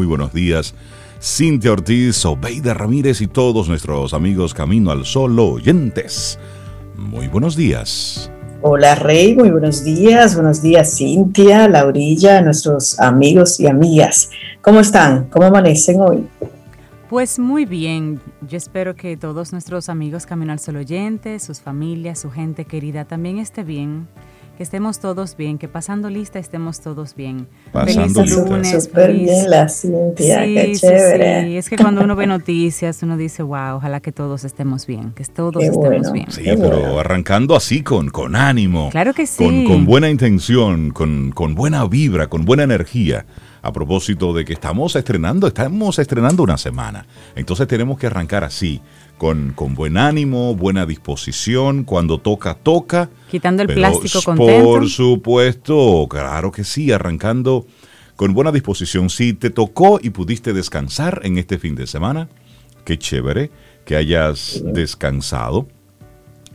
muy buenos días. Cintia Ortiz, Obeida Ramírez y todos nuestros amigos Camino al Sol oyentes. Muy buenos días. Hola Rey, muy buenos días. Buenos días Cintia, Laurilla, nuestros amigos y amigas. ¿Cómo están? ¿Cómo amanecen hoy? Pues muy bien, yo espero que todos nuestros amigos Camino al Sol oyentes, sus familias, su gente querida también esté bien que estemos todos bien, que pasando lista estemos todos bien. Pasando feliz lunes. Súper bien la Cintia, qué chévere. Sí, es que cuando uno ve noticias, uno dice, wow, ojalá que todos estemos bien, que todos estemos bien. Sí, pero arrancando así con, con ánimo. Claro que sí. Con, con buena intención, con, con buena vibra, con buena energía a propósito de que estamos estrenando, estamos estrenando una semana. Entonces tenemos que arrancar así, con, con buen ánimo, buena disposición, cuando toca, toca. Quitando el plástico contento. Por supuesto, claro que sí, arrancando con buena disposición. Si te tocó y pudiste descansar en este fin de semana, qué chévere que hayas descansado.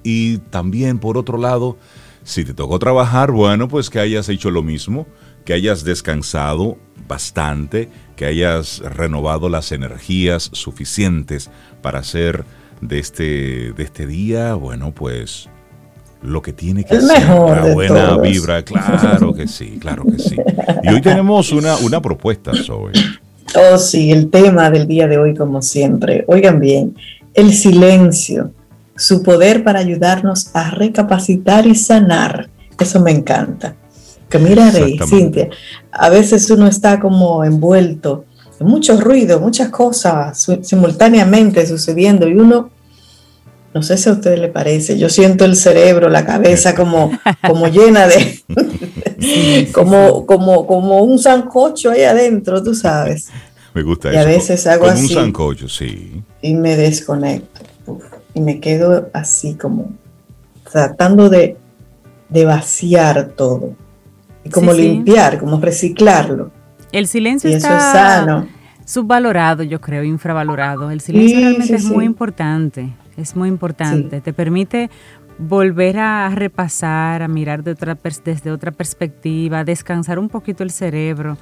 Y también, por otro lado, si te tocó trabajar, bueno, pues que hayas hecho lo mismo, que hayas descansado bastante, que hayas renovado las energías suficientes para hacer de este, de este día, bueno, pues lo que tiene que ser una buena vibra, claro que sí, claro que sí. Y hoy tenemos una, una propuesta, Zoe. Oh, sí, el tema del día de hoy, como siempre. Oigan bien, el silencio, su poder para ayudarnos a recapacitar y sanar. Eso me encanta. Que mira, Rey, Cintia, a veces uno está como envuelto en mucho ruido, muchas cosas simultáneamente sucediendo y uno, no sé si a usted le parece, yo siento el cerebro, la cabeza como, como llena de, como, como, como un sancocho ahí adentro, tú sabes. Me gusta y eso. a veces hago Como así. un sancocho, sí. Y me desconecto. uf, y me quedo así como tratando de, de vaciar todo. Como Sí, sí. limpiar, como reciclarlo. El silencio Y eso está es sano. subvalorado, yo creo, infravalorado. El silencio Sí, realmente es muy importante, es muy importante. Te permite volver a repasar, a mirar de otra desde otra perspectiva, descansar un poquito el cerebro.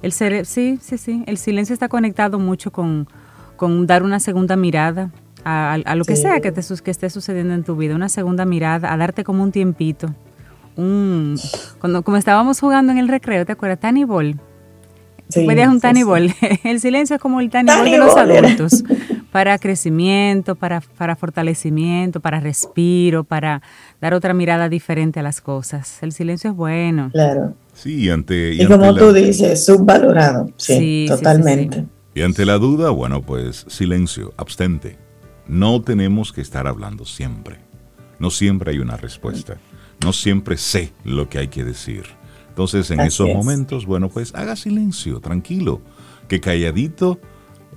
El cere sí, sí, sí. El silencio está conectado mucho con, con dar una segunda mirada a, a- a lo que sea que, te, que esté sucediendo en tu vida, una segunda mirada, a darte como un tiempito. Un, cuando, como estábamos jugando en el recreo, ¿te acuerdas? Tiny Ball. Sí, Pedías un sí, sí. El silencio es como el ball Tiny de los adultos. Para crecimiento, para, para fortalecimiento, para respiro, para dar otra mirada diferente a las cosas. El silencio es bueno. Claro. Sí, ante, y, Y ante como la, tú dices, subvalorado. Sí, Sí, sí, sí, totalmente. sí. y ante la duda, bueno, pues silencio, abstente. No tenemos que estar hablando siempre. No siempre hay una respuesta. No siempre sé lo que hay que decir. Entonces, en Así esos es. momentos, bueno, pues haga silencio, tranquilo. Que calladito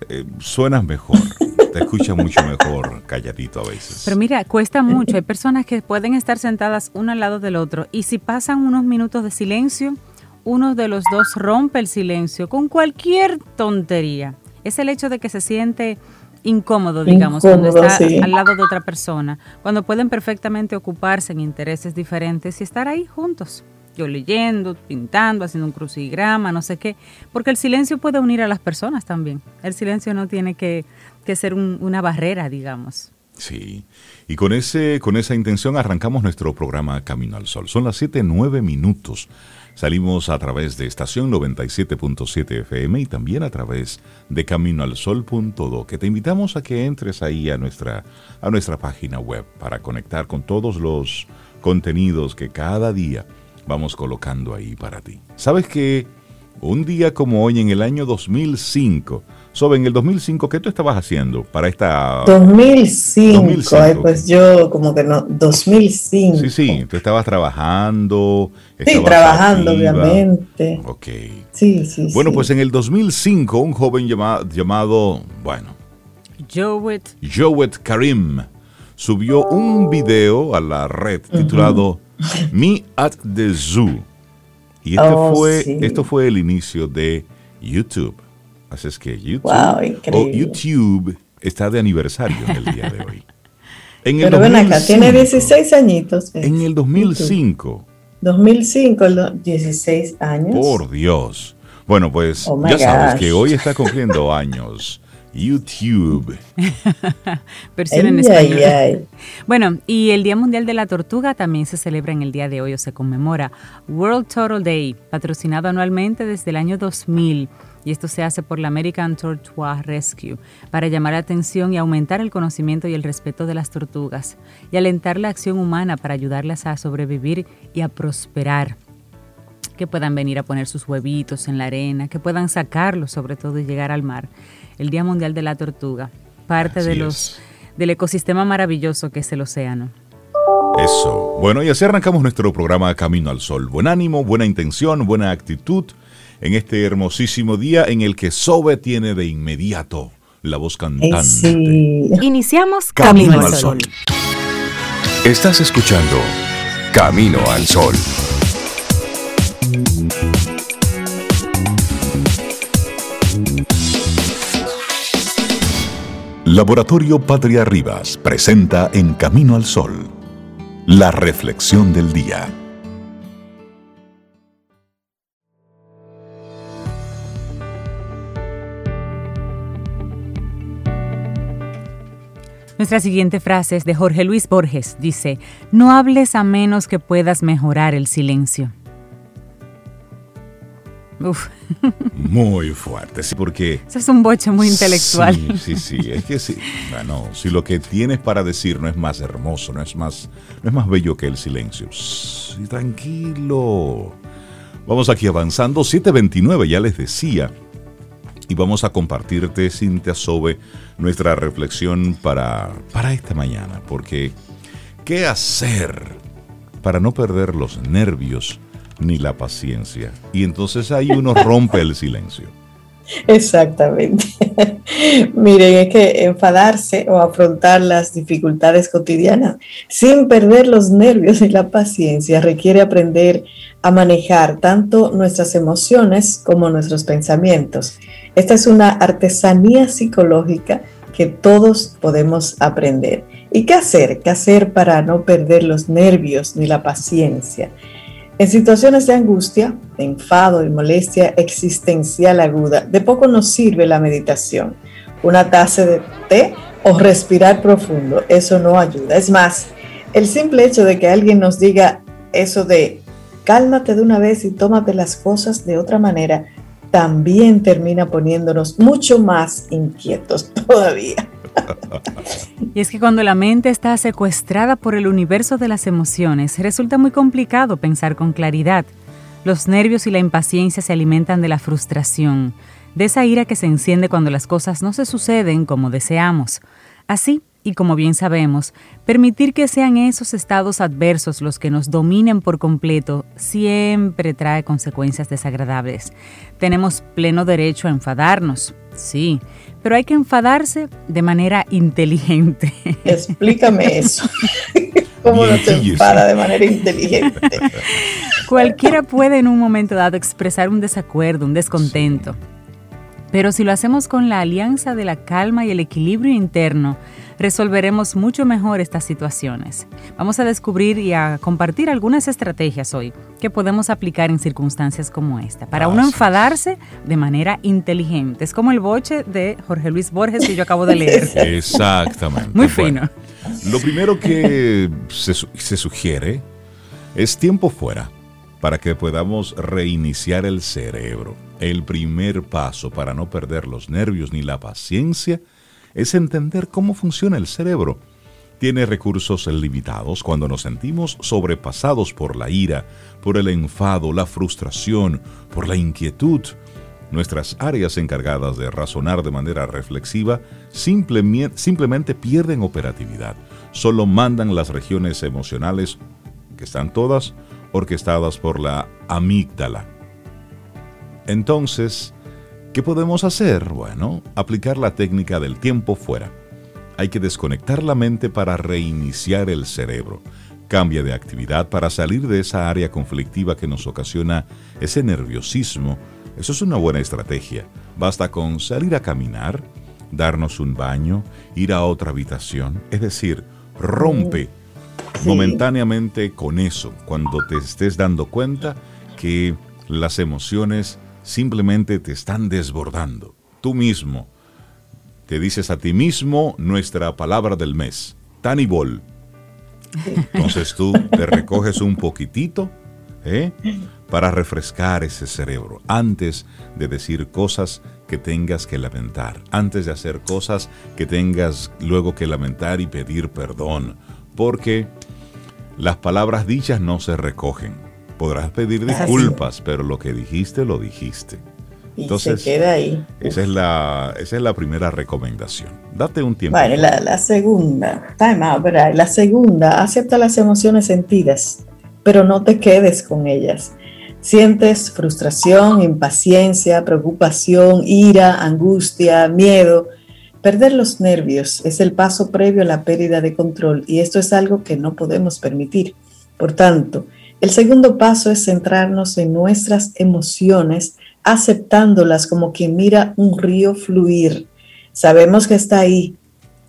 eh, suenas mejor. Te escucha mucho mejor calladito a veces. Pero mira, cuesta mucho. Hay personas que pueden estar sentadas uno al lado del otro y si pasan unos minutos de silencio, uno de los dos rompe el silencio con cualquier tontería. Es el hecho de que se siente incómodo, digamos, cuando está sí. al lado de otra persona, cuando pueden perfectamente ocuparse en intereses diferentes y estar ahí juntos. Yo leyendo, pintando, haciendo un crucigrama, no sé qué, porque el silencio puede unir a las personas también. El silencio no tiene que, que ser un- una barrera, digamos. Sí, y con, ese, con esa intención arrancamos nuestro programa Camino al Sol. Son las 7, 9 minutos. Salimos a través de estación 97.7 FM y también a través de caminoalsol.do, que te invitamos a que entres ahí a nuestra, a nuestra página web para conectar con todos los contenidos que cada día vamos colocando ahí para ti. ¿Sabes que un día como hoy en el año 2005, Sobe, en el 2005, ¿qué tú estabas haciendo para esta... 2005, 2005, ay, pues yo como que no, 2005. Sí, sí, tú estabas trabajando. Sí, trabajando, activa. obviamente. Ok. Sí, sí, Bueno, sí. pues en el 2005, un joven llama- llamado, bueno, Jowett Jowet Karim subió un video a la red titulado Me at the Zoo. Y este Oh, fue, sí. esto fue el inicio de YouTube. Así es que YouTube, Wow, o. YouTube está de aniversario en el día de hoy. En el Pero ven acá, tiene 2005, 16 añitos. En el 2005. 2005, el do- 16 años. Por Dios. Bueno, pues Oh ya sabes gosh. que hoy está cumpliendo años YouTube. Versión en Ay, español. ay, ay. Bueno, y el Día Mundial de la Tortuga también se celebra en el día de hoy o se conmemora World Turtle Day, patrocinado anualmente desde el año 2000. Y esto se hace por la American Tortoise Rescue para llamar la atención y aumentar el conocimiento y el respeto de las tortugas y alentar la acción humana para ayudarlas a sobrevivir y a prosperar. Que puedan venir a poner sus huevitos en la arena, que puedan sacarlos sobre todo y llegar al mar. El Día Mundial de la Tortuga, parte de los es. del ecosistema maravilloso que es el océano. Eso. Bueno, y así arrancamos nuestro programa Camino al Sol. Buen ánimo, buena intención, buena actitud en este hermosísimo día en el que Sobe tiene de inmediato la voz cantante. sí. Iniciamos Camino Camino, al al Sol. Estás escuchando Camino al Sol. Laboratorio Patria Rivas presenta En Camino al Sol, la reflexión del día. Nuestra siguiente frase es de Jorge Luis Borges. Dice, no hables a menos que puedas mejorar el silencio. Uf, Muy fuerte, sí, porque... eso es un boche muy intelectual. Sí, sí, sí, es que sí. Bueno, si lo que tienes para decir no es más hermoso, no es más, no es más bello que el silencio. Sí, tranquilo. Vamos aquí avanzando, 729, ya les decía. Y vamos a compartirte, Cintia Sobe, nuestra reflexión para, para esta mañana. Porque, ¿qué hacer para no perder los nervios ni la paciencia? Y entonces ahí uno rompe el silencio. Exactamente. Miren, es que enfadarse o afrontar las dificultades cotidianas sin perder los nervios y la paciencia requiere aprender a manejar tanto nuestras emociones como nuestros pensamientos. Esta es una artesanía psicológica que todos podemos aprender. ¿Y qué hacer? ¿Qué hacer para no perder los nervios ni la paciencia? En situaciones de angustia, de enfado y molestia existencial aguda, de poco nos sirve la meditación. Una taza de té o respirar profundo, eso no ayuda. Es más, el simple hecho de que alguien nos diga eso de cálmate de una vez y tómate las cosas de otra manera, también termina poniéndonos mucho más inquietos todavía. Y es que cuando la mente está secuestrada por el universo de las emociones, resulta muy complicado pensar con claridad. Los nervios y la impaciencia se alimentan de la frustración, de esa ira que se enciende cuando las cosas no se suceden como deseamos. Así, y como bien sabemos, permitir que sean esos estados adversos los que nos dominen por completo siempre trae consecuencias desagradables. Tenemos pleno derecho a enfadarnos, sí, pero hay que enfadarse de manera inteligente. Explícame eso. ¿Cómo no te Bien, enfada de manera inteligente? Cualquiera puede en un momento dado expresar un desacuerdo, un descontento. Pero si lo hacemos con la alianza de la calma y el equilibrio interno, resolveremos mucho mejor estas situaciones. Vamos a descubrir y a compartir algunas estrategias hoy que podemos aplicar en circunstancias como esta, para uno enfadarse de manera inteligente. Es como el boche de Jorge Luis Borges que yo acabo de leer. Exactamente. Muy Bueno, fino. Lo primero que se sugiere es tiempo fuera para que podamos reiniciar el cerebro. El primer paso para no perder los nervios ni la paciencia es entender cómo funciona el cerebro. Tiene recursos limitados cuando nos sentimos sobrepasados por la ira, por el enfado, la frustración, por la inquietud. Nuestras áreas encargadas de razonar de manera reflexiva simplemente, pierden operatividad. Solo mandan las regiones emocionales, que están todas orquestadas por la amígdala. Entonces, ¿qué podemos hacer? Bueno, aplicar la técnica del tiempo fuera. Hay que desconectar la mente para reiniciar el cerebro. Cambia de actividad para salir de esa área conflictiva que nos ocasiona ese nerviosismo. Eso es una buena estrategia. Basta con salir a caminar, darnos un baño, ir a otra habitación. Es decir, rompe Sí. momentáneamente con eso, cuando te estés dando cuenta que las emociones simplemente te están desbordando. Tú mismo te dices a ti mismo nuestra palabra del mes, tanibol. Entonces tú te recoges un poquitito ¿eh? para refrescar ese cerebro antes de decir cosas que tengas que lamentar, antes de hacer cosas que tengas luego que lamentar y pedir perdón, porque las palabras dichas no se recogen. Podrás pedir disculpas, pero lo que dijiste lo dijiste. Entonces, se queda ahí. Esa es, la, esa es la primera recomendación. Date un tiempo. Vale, la, segunda, time out, La segunda, acepta las emociones sentidas, pero no te quedes con ellas. Sientes frustración, impaciencia, preocupación, ira, angustia, miedo. Perder los nervios es el paso previo a la pérdida de control y esto es algo que no podemos permitir. Por tanto, el segundo paso es centrarnos en nuestras emociones aceptándolas como quien mira un río fluir. Sabemos que está ahí,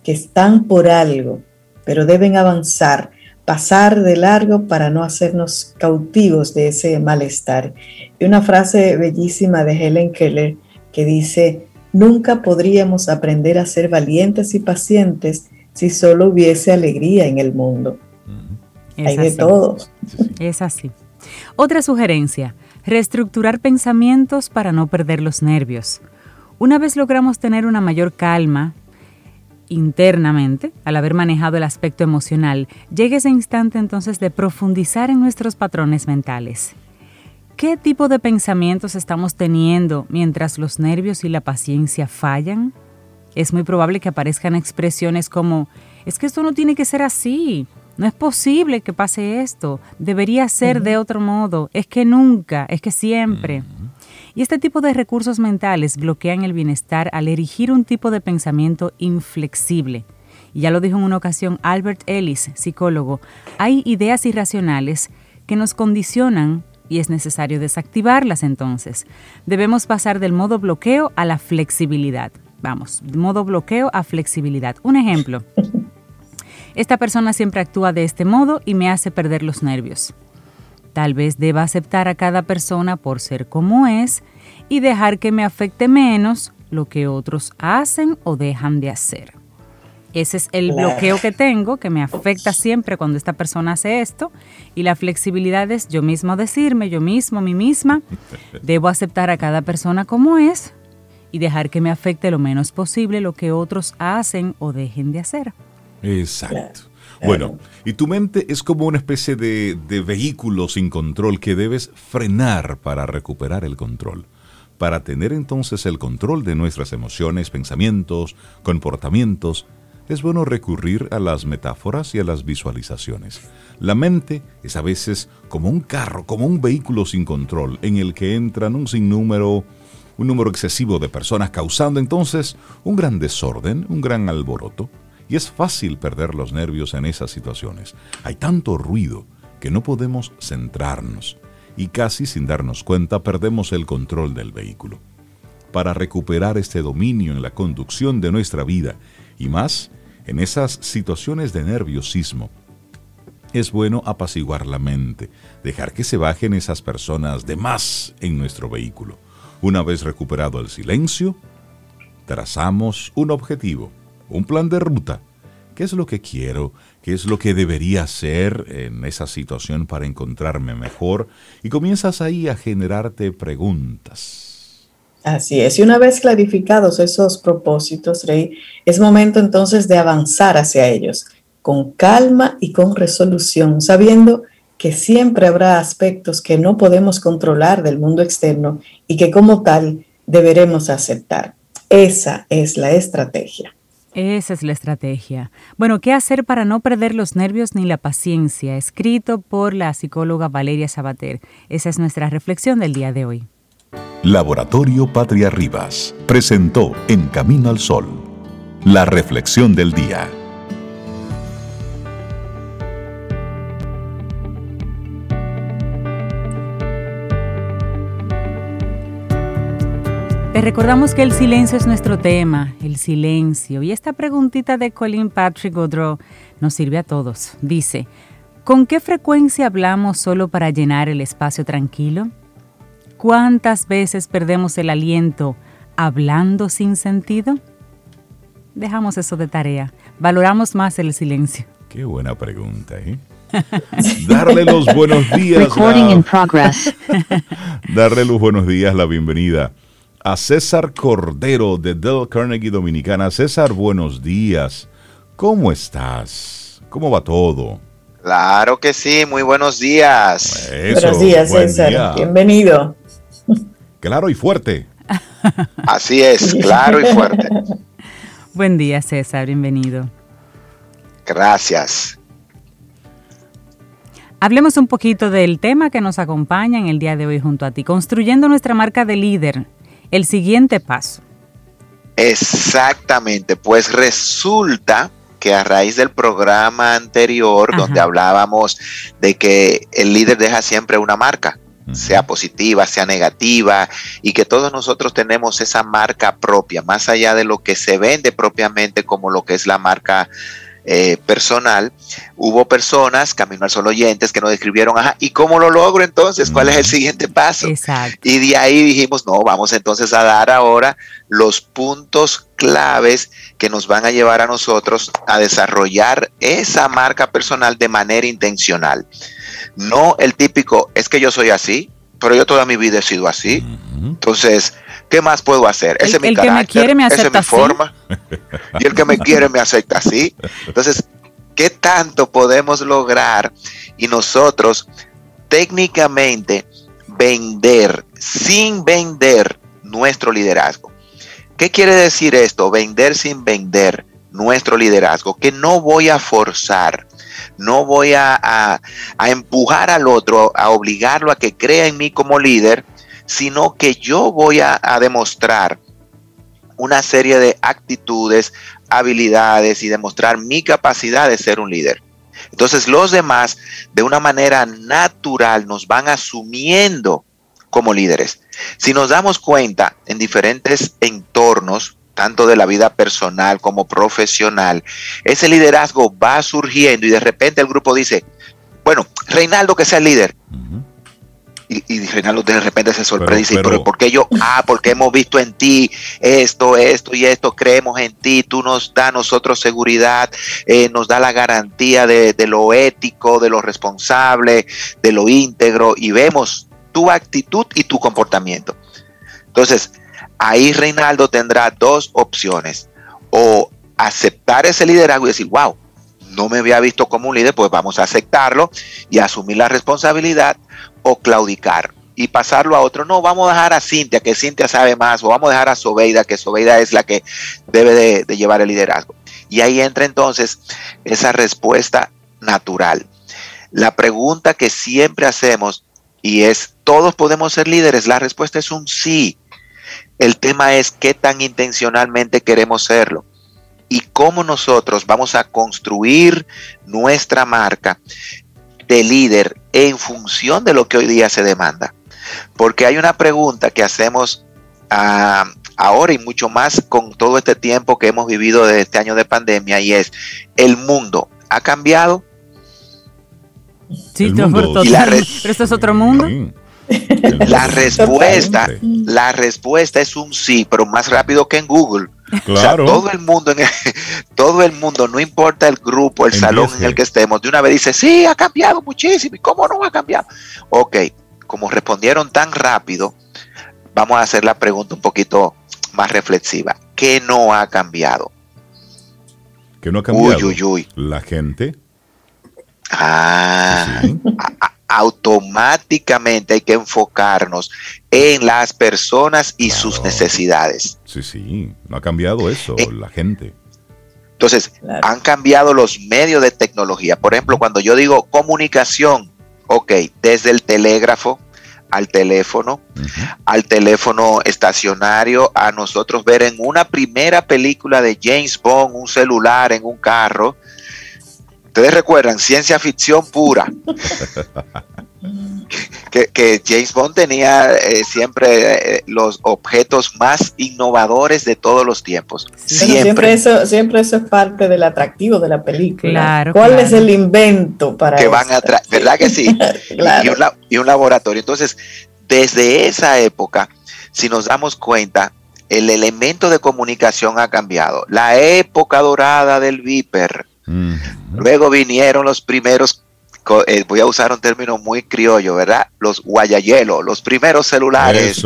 que están por algo, pero deben avanzar, pasar de largo para no hacernos cautivos de ese malestar. Y una frase bellísima de Helen Keller que dice, nunca podríamos aprender a ser valientes y pacientes si solo hubiese alegría en el mundo. Hay de todos. Es así. Otra sugerencia, Reestructurar pensamientos para no perder los nervios. Una vez logramos tener una mayor calma internamente, al haber manejado el aspecto emocional, llega ese instante entonces de profundizar en nuestros patrones mentales. ¿Qué tipo de pensamientos estamos teniendo mientras los nervios y la paciencia fallan? Es muy probable que aparezcan expresiones como, es que esto no tiene que ser así, no es posible que pase esto, debería ser de otro modo, es que nunca, es que siempre. Y este tipo de recursos mentales bloquean el bienestar al erigir un tipo de pensamiento inflexible. Y ya lo dijo en una ocasión Albert Ellis, psicólogo, hay ideas irracionales que nos condicionan y es necesario desactivarlas entonces. Debemos pasar del modo bloqueo a la flexibilidad. Vamos, modo bloqueo a flexibilidad. Un ejemplo. Esta persona siempre actúa de este modo y me hace perder los nervios. Tal vez deba aceptar a cada persona por ser como es y dejar que me afecte menos lo que otros hacen o dejan de hacer. Ese es el bloqueo que tengo, que me afecta siempre cuando esta persona hace esto. Y la flexibilidad es yo mismo decirme, yo mismo, mí misma, debo aceptar a cada persona como es y dejar que me afecte lo menos posible lo que otros hacen o dejen de hacer. Exacto. Bueno, y tu mente es como una especie de, de, vehículo sin control que debes frenar para recuperar el control. Para tener entonces el control de nuestras emociones, pensamientos, comportamientos, es bueno recurrir a las metáforas y a las visualizaciones. La mente es a veces como un carro, como un vehículo sin control, en el que entran un sinnúmero, un número excesivo de personas, causando entonces un gran desorden, un gran alboroto. Y es fácil perder los nervios en esas situaciones. Hay tanto ruido que no podemos centrarnos y casi sin darnos cuenta perdemos el control del vehículo. Para recuperar este dominio en la conducción de nuestra vida y más en esas situaciones de nerviosismo, es bueno apaciguar la mente, dejar que se bajen esas personas de más en nuestro vehículo. Una vez recuperado el silencio, trazamos un objetivo un plan de ruta. ¿Qué es lo que quiero? ¿Qué es lo que debería hacer en esa situación para encontrarme mejor? Y comienzas ahí a generarte preguntas. Así es, y una vez clarificados esos propósitos, Rey, es momento entonces de avanzar hacia ellos, con calma y con resolución, sabiendo que siempre habrá aspectos que no podemos controlar del mundo externo y que como tal deberemos aceptar. Esa es la estrategia. Esa es la estrategia. Bueno, ¿qué hacer para no perder los nervios ni la paciencia? Escrito por la psicóloga Valeria Sabater. Esa es nuestra reflexión del día de hoy. Laboratorio Patria Rivas presentó En Camino al Sol, la reflexión del día. Recordamos que el silencio es nuestro tema, el silencio. Y esta preguntita de Colin Patrick Godreau nos sirve a todos. Dice, ¿con qué frecuencia hablamos solo para llenar el espacio tranquilo? ¿Cuántas veces perdemos el aliento hablando sin sentido? Dejamos eso de tarea. Valoramos más el silencio. Qué buena pregunta, ¿eh? Darle los buenos días. Recording in progress. Darle los buenos días, la bienvenida a César Cordero de Del Carnegie Dominicana. César, buenos días. ¿Cómo estás? ¿Cómo va todo? Claro que sí, muy buenos días. Eso, Buenos días, buen César. día. Bienvenido. Claro y fuerte. Así es, claro y fuerte. Buen día, César. Bienvenido. Gracias. Hablemos un poquito del tema que nos acompaña en el día de hoy junto a ti, construyendo nuestra marca de líder. El siguiente paso. Exactamente, pues resulta que a raíz del programa anterior, Ajá. donde hablábamos de que el líder deja siempre una marca, sea positiva, sea negativa, y que todos nosotros tenemos esa marca propia, más allá de lo que se vende propiamente como lo que es la marca eh, personal, hubo personas, Camino al Sol oyentes, que nos describieron, ajá, ¿y cómo lo logro entonces? ¿Cuál es el siguiente paso? Exacto. Y de ahí dijimos, no, vamos entonces a dar ahora los puntos claves que nos van a llevar a nosotros a desarrollar esa marca personal de manera intencional. No el típico, es que yo soy así, pero yo toda mi vida he sido así. Entonces, ¿qué más puedo hacer? El- Ese es mi el que me carácter, quiere me esa es acepta mi así. forma. Y el que me quiere me acepta así. Entonces, ¿qué tanto podemos lograr y nosotros técnicamente vender sin vender nuestro liderazgo? ¿Qué quiere decir esto? Vender sin vender nuestro liderazgo. Que no voy a forzar, no voy a, a- a empujar al otro, a obligarlo a que crea en mí como líder, sino que yo voy a, demostrar una serie de actitudes, habilidades y demostrar mi capacidad de ser un líder. Entonces los demás de una manera natural nos van asumiendo como líderes. Si nos damos cuenta en diferentes entornos, tanto de la vida personal como profesional, ese liderazgo va surgiendo y de repente el grupo dice, bueno, Reinaldo que sea el líder. Y, y Reinaldo de repente se sorprende y dice, pero- pero, ¿por qué yo? Ah, porque hemos visto en ti esto, esto y esto, creemos en ti, tú nos da a nosotros seguridad, eh, nos da la garantía de, de lo ético, de lo responsable, de lo íntegro y vemos tu actitud y tu comportamiento. Entonces, ahí Reinaldo tendrá dos opciones, o aceptar ese liderazgo y decir, wow, no me había visto como un líder, pues vamos a aceptarlo y asumir la responsabilidad o claudicar y pasarlo a otro. No, vamos a dejar a Cintia, que Cintia sabe más, o vamos a dejar a Sobeida, que Sobeida es la que debe de, de llevar el liderazgo. Y ahí entra entonces esa respuesta natural. La pregunta que siempre hacemos y es, ¿todos podemos ser líderes? La respuesta es un sí. El tema es qué tan intencionalmente queremos serlo y cómo nosotros vamos a construir nuestra marca de líder en función de lo que hoy día se demanda. Porque hay una pregunta que hacemos ah, ahora y mucho más con todo este tiempo que hemos vivido de este año de pandemia y es, ¿el mundo ha cambiado? Sí, mundo. Y la Pero esto es otro mundo. Sí. La es respuesta, la respuesta es un sí, pero más rápido que en Google. O sea, Claro. todo el mundo, en el- todo el mundo, no importa el grupo, el salón 10G. en el que estemos, de una vez dice, sí, ha cambiado muchísimo. ¿Y cómo no ha cambiado? Ok, como respondieron tan rápido, vamos a hacer la pregunta un poquito más reflexiva. ¿Qué no ha cambiado? Que no ha cambiado. Uy, uy, uy. La gente. Ah, sí. a- a- automáticamente hay que enfocarnos en las personas y sus necesidades. Sí, sí. No ha cambiado eso. Eh. La gente. Entonces, Claro. han cambiado los medios de tecnología. Por ejemplo, cuando yo digo comunicación, ok, desde el telégrafo al teléfono, al teléfono estacionario, a nosotros ver en una primera película de James Bond un celular en un carro. Ustedes recuerdan, ciencia ficción pura. que, que James Bond tenía eh, siempre eh, los objetos más innovadores de todos los tiempos. Siempre Siempre. eso, siempre eso es parte del atractivo de la película. Claro, ¿Cuál claro. es el invento para que van atrás, ¿verdad que sí? Claro. y, un, la- y un laboratorio. Entonces, desde esa época, si nos damos cuenta, el elemento de comunicación ha cambiado. La época dorada del Viper. Luego vinieron los primeros, eh, voy a usar un término muy criollo, ¿verdad? Los guayayelo, los primeros celulares.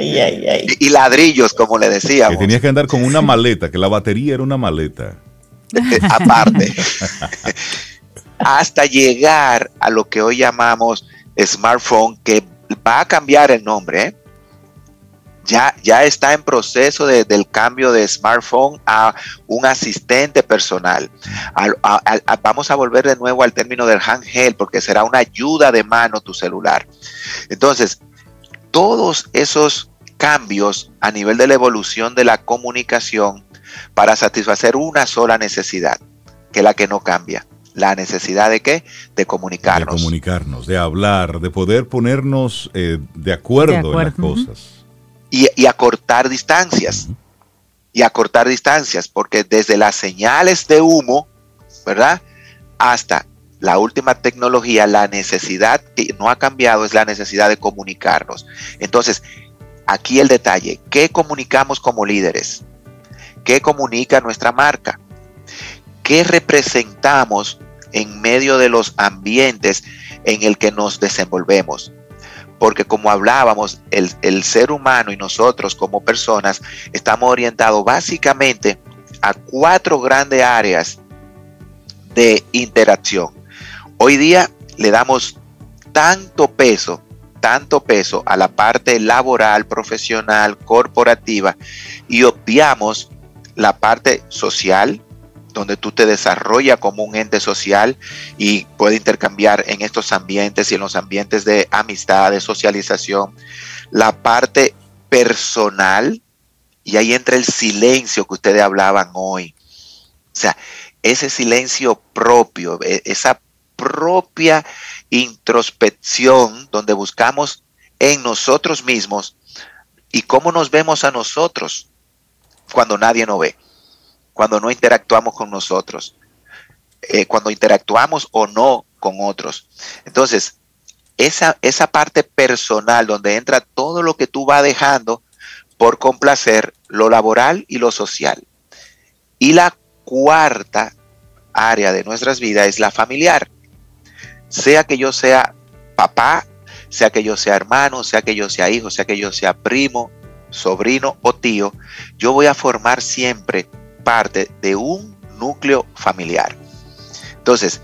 y, ladrillos, como le decíamos. Que tenías que andar con una maleta, que la batería era una maleta. Eh, aparte. Hasta llegar a lo que hoy llamamos smartphone, que va a cambiar el nombre, ¿eh? Ya, ya está en proceso del cambio de smartphone a un asistente personal. vamos a volver de nuevo al término del handheld porque será una ayuda de mano tu celular. Entonces, todos esos cambios a nivel de la evolución de la comunicación para satisfacer una sola necesidad, que es la que no cambia. La necesidad de qué? De comunicarnos. De comunicarnos, de hablar, de poder ponernos eh, de, acuerdo en las cosas y, acortar distancias. Y acortar distancias, porque desde las señales de humo, ¿verdad? Hasta la última tecnología, la necesidad que no ha cambiado es la necesidad de comunicarnos. Entonces, aquí el detalle, ¿qué comunicamos como líderes? ¿Qué comunica nuestra marca? ¿Qué representamos en medio de los ambientes en el que nos desenvolvemos? Porque como hablábamos, el, ser humano y nosotros como personas estamos orientados básicamente a cuatro grandes áreas de interacción. Hoy día le damos tanto peso, tanto peso a la parte laboral, profesional, corporativa y obviamos la parte social, donde tú te desarrollas como un ente social y puede intercambiar en estos ambientes y en los ambientes de amistad, de socialización, la parte personal y ahí entra el silencio que ustedes hablaban hoy. O sea, ese silencio propio, e, esa propia introspección donde buscamos en nosotros mismos y cómo nos vemos a nosotros cuando nadie nos ve cuando no interactuamos con nosotros, eh, cuando interactuamos o no con otros. Entonces, esa, esa parte personal donde entra todo lo que tú vas dejando por complacer lo laboral y lo social. Y la cuarta área de nuestras vidas es la familiar. Sea que yo sea papá, sea que yo sea hermano, sea que yo sea hijo, sea que yo sea primo, sobrino o tío, yo voy a formar siempre parte de un núcleo familiar. Entonces,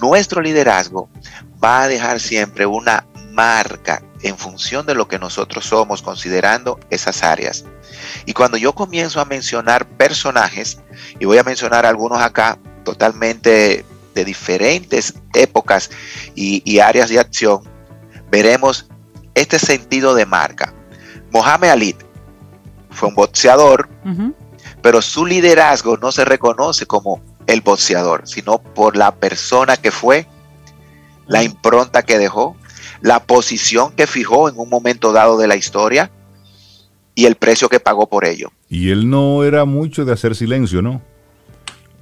nuestro liderazgo va a dejar siempre una marca en función de lo que nosotros somos, considerando esas áreas. Y cuando yo comienzo a mencionar personajes, y voy a mencionar algunos acá totalmente de diferentes épocas y, áreas de acción, veremos este sentido de marca. Mohamed Ali fue un boxeador, pero su liderazgo no se reconoce como el boxeador, sino por la persona que fue, la impronta que dejó, la posición que fijó en un momento dado de la historia y el precio que pagó por ello. Y él no era mucho de hacer silencio, ¿no?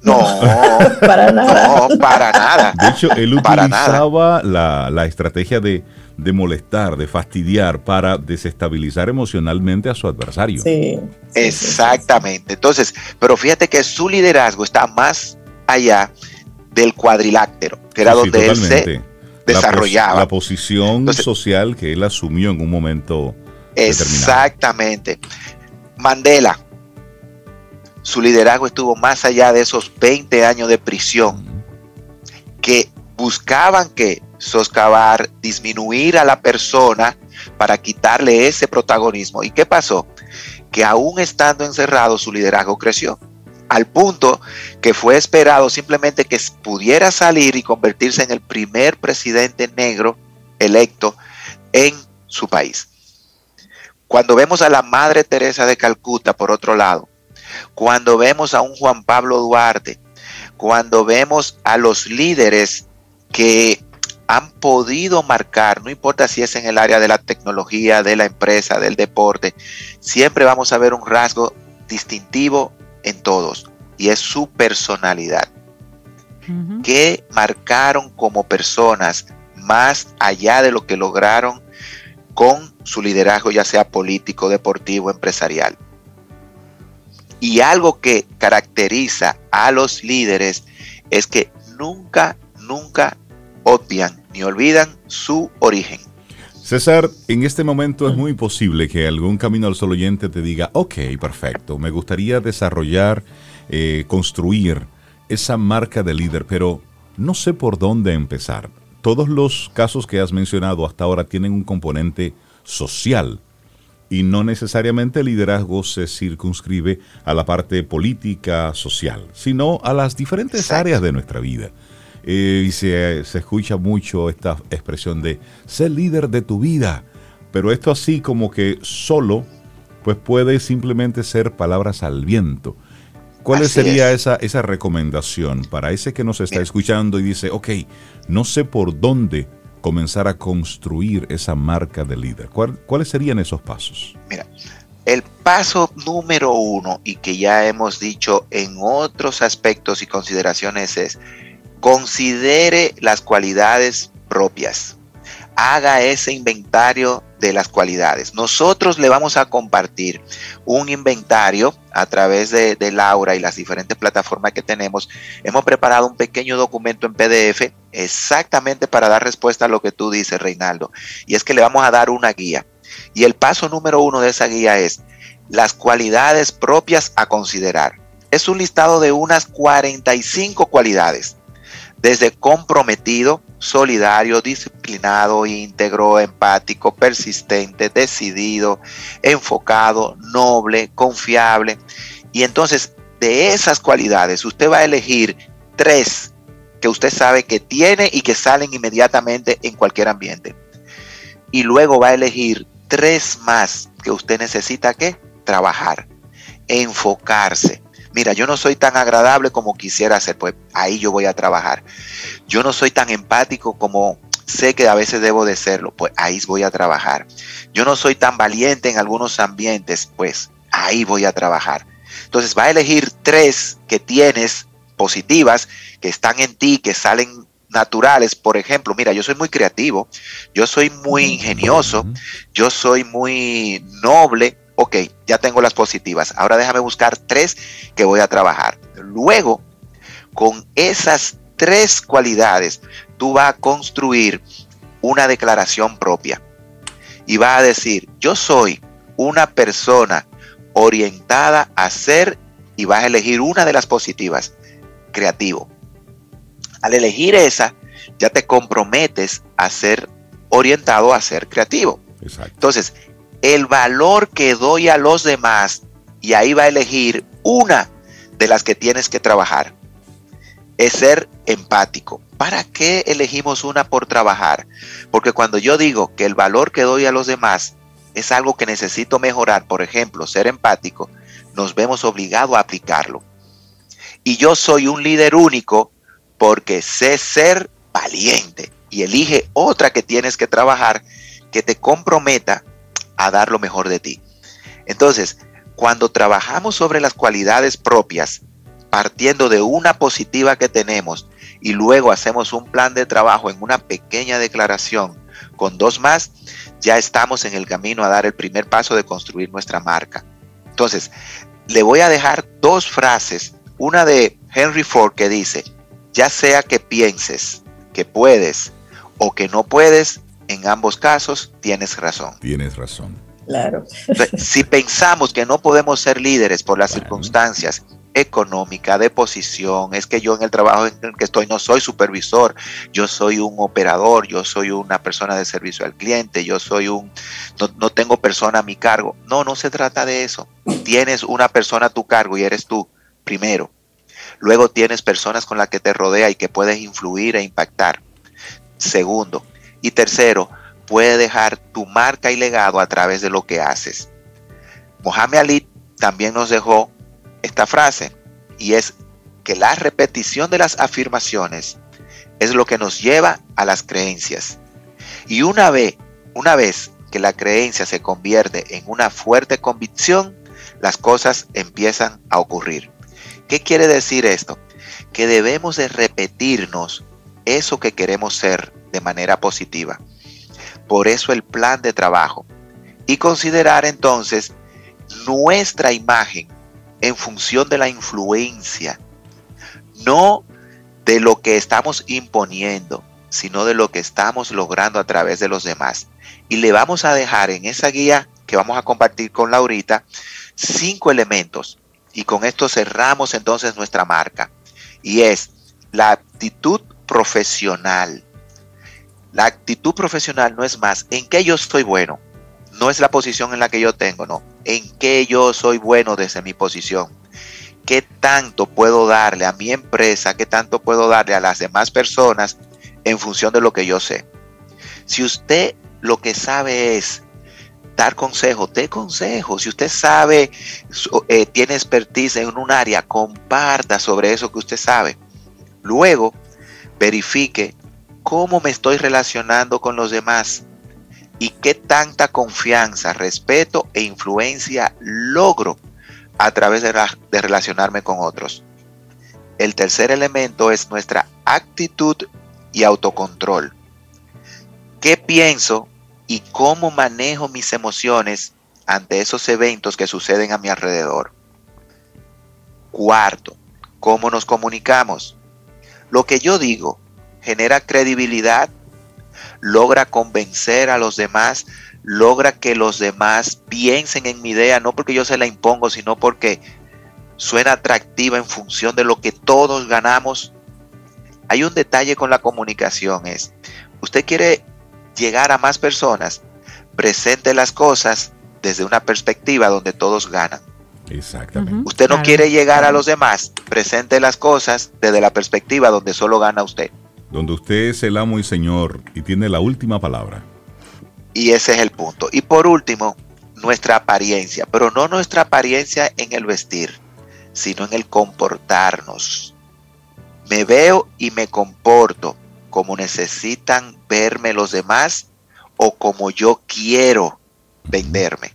No, para nada. No, para nada. De hecho, él utilizaba la, la estrategia de de molestar, de fastidiar, para desestabilizar emocionalmente a su adversario. Sí, Exactamente. Entonces, pero fíjate que su liderazgo está más allá del cuadrilátero, que era donde él se desarrollaba. La, posición social que él asumió en un momento. Exactamente. Mandela, su liderazgo estuvo más allá de esos 20 años de prisión, que buscaban que soscavar, disminuir a la persona para quitarle ese protagonismo. ¿Y qué pasó? Que aún estando encerrado su liderazgo creció, al punto que fue esperado simplemente que pudiera salir y convertirse en el primer presidente negro electo en su país. Cuando vemos a la Madre Teresa de Calcuta, por otro lado, cuando vemos a un Juan Pablo Duarte, cuando vemos a los líderes que han podido marcar, no importa si es en el área de la tecnología, de la empresa, del deporte, siempre vamos a ver un rasgo distintivo en todos y es su personalidad. Que marcaron como personas más allá de lo que lograron con su liderazgo, ya sea político, deportivo, empresarial. Y algo que caracteriza a los líderes es que nunca, nunca obvian ni olvidan su origen. César, en este momento es muy posible que algún camino al solo oyente te diga, ok, perfecto, me gustaría desarrollar, eh, construir esa marca de líder, pero no sé por dónde empezar. Todos los casos que has mencionado hasta ahora tienen un componente social y no necesariamente el liderazgo se circunscribe a la parte política, social, sino a las diferentes áreas de nuestra vida. Eh, y se, escucha mucho esta expresión de ser líder de tu vida, pero esto así como que solo, pues puede simplemente ser palabras al viento. ¿Cuál sería esa, esa recomendación para ese que nos está escuchando y dice, ok, no sé por dónde comenzar a construir esa marca de líder? ¿Cuáles serían esos pasos? Mira, el paso número uno y que ya hemos dicho en otros aspectos y consideraciones es considere las cualidades propias. Haga ese inventario de las cualidades. Nosotros le vamos a compartir un inventario a través de, Laura y las diferentes plataformas que tenemos. Hemos preparado un pequeño documento en PDF exactamente para dar respuesta a lo que tú dices, Reinaldo. Y es que le vamos a dar una guía. Y el paso número uno de esa guía es las cualidades propias a considerar. Es un listado de unas 45 cualidades desde comprometido, solidario, disciplinado, íntegro, empático, persistente, decidido, enfocado, noble, confiable. Y entonces, de esas cualidades, usted va a elegir tres que usted sabe que tiene y que salen inmediatamente en cualquier ambiente. Y luego va a elegir tres más que usted necesita que trabajar, enfocarse, mira, yo no soy tan agradable como quisiera ser, pues ahí yo voy a trabajar. Yo no soy tan empático como sé que a veces debo de serlo, pues ahí voy a trabajar. Yo no soy tan valiente en algunos ambientes, pues ahí voy a trabajar. Entonces va a elegir tres que tienes positivas, que están en ti, que salen naturales. Por ejemplo, mira, yo soy muy creativo, yo soy muy ingenioso, yo soy muy noble, ok, ya tengo las positivas, ahora déjame buscar tres que voy a trabajar. Luego, con esas tres cualidades, tú vas a construir una declaración propia y vas a decir, yo soy una persona orientada a ser y vas a elegir una de las positivas, creativo. Al elegir esa, ya te comprometes a ser orientado a ser creativo. Entonces, el valor que doy a los demás y ahí va a elegir una de las que tienes que trabajar. Es ser empático. ¿Para qué elegimos una por trabajar? Porque cuando yo digo que el valor que doy a los demás es algo que necesito mejorar, por ejemplo, ser empático, nos vemos obligados a aplicarlo. Y yo soy un líder único porque sé ser valiente y elige otra que tienes que trabajar que te comprometa a dar lo mejor de ti. Entonces, cuando trabajamos sobre las cualidades propias, partiendo de una positiva que tenemos y luego hacemos un plan de trabajo en una pequeña declaración con dos más, ya estamos en el camino a dar el primer paso de construir nuestra marca. Entonces, le voy a dejar dos frases, una de Henry Ford que dice, ya sea que pienses que puedes o que no puedes, en ambos casos tienes razón. Tienes razón. Claro. Si pensamos que no podemos ser líderes por las circunstancias económicas, de posición, es que yo en el trabajo en el que estoy no soy supervisor, yo soy un operador, yo soy una persona de servicio al cliente, yo soy un, no, no tengo persona a mi cargo. No, no se trata de eso. Tienes una persona a tu cargo y eres tú, primero. Luego tienes personas con las que te rodea y que puedes influir e impactar. Segundo, y tercero, puede dejar tu marca y legado a través de lo que haces. Mohamed Ali también nos dejó esta frase y es que la repetición de las afirmaciones es lo que nos lleva a las creencias. Y una vez, una vez que la creencia se convierte en una fuerte convicción, las cosas empiezan a ocurrir. ¿Qué quiere decir esto? Que debemos de repetirnos eso que queremos ser de manera positiva. Por eso el plan de trabajo. Y considerar entonces nuestra imagen en función de la influencia, no de lo que estamos imponiendo, sino de lo que estamos logrando a través de los demás. Y le vamos a dejar en esa guía que vamos a compartir con Laurita cinco elementos. Y con esto cerramos entonces nuestra marca. Y es la actitud profesional. La actitud profesional no es más en qué yo soy bueno. No es la posición en la que yo tengo, no. En qué yo soy bueno desde mi posición. ¿Qué tanto puedo darle a mi empresa? ¿Qué tanto puedo darle a las demás personas en función de lo que yo sé. Si usted lo que sabe es dar consejo, dé consejo. Si usted sabe, eh, tiene expertise en un área, comparta sobre eso que usted sabe. Luego, verifique cómo me estoy relacionando con los demás y qué tanta confianza, respeto e influencia logro a través de relacionarme con otros. El tercer elemento es nuestra actitud y autocontrol. ¿Qué pienso y cómo manejo mis emociones ante esos eventos que suceden a mi alrededor? Cuarto, ¿cómo nos comunicamos? Lo que yo digo genera credibilidad, logra convencer a los demás, logra que los demás piensen en mi idea, no porque yo se la impongo, sino porque suena atractiva en función de lo que todos ganamos hay un detalle con la comunicación, es, usted quiere llegar a más personas, presente las cosas desde una perspectiva donde todos ganan. Exactamente. Usted no quiere llegar a los demás, presente las cosas desde la perspectiva donde solo gana usted. Donde usted es el amo y señor y tiene la última palabra. Y ese es el punto. Y por último, nuestra apariencia, pero no nuestra apariencia en el vestir, sino en el comportarnos. Me veo y me comporto como necesitan verme los demás o como yo quiero venderme.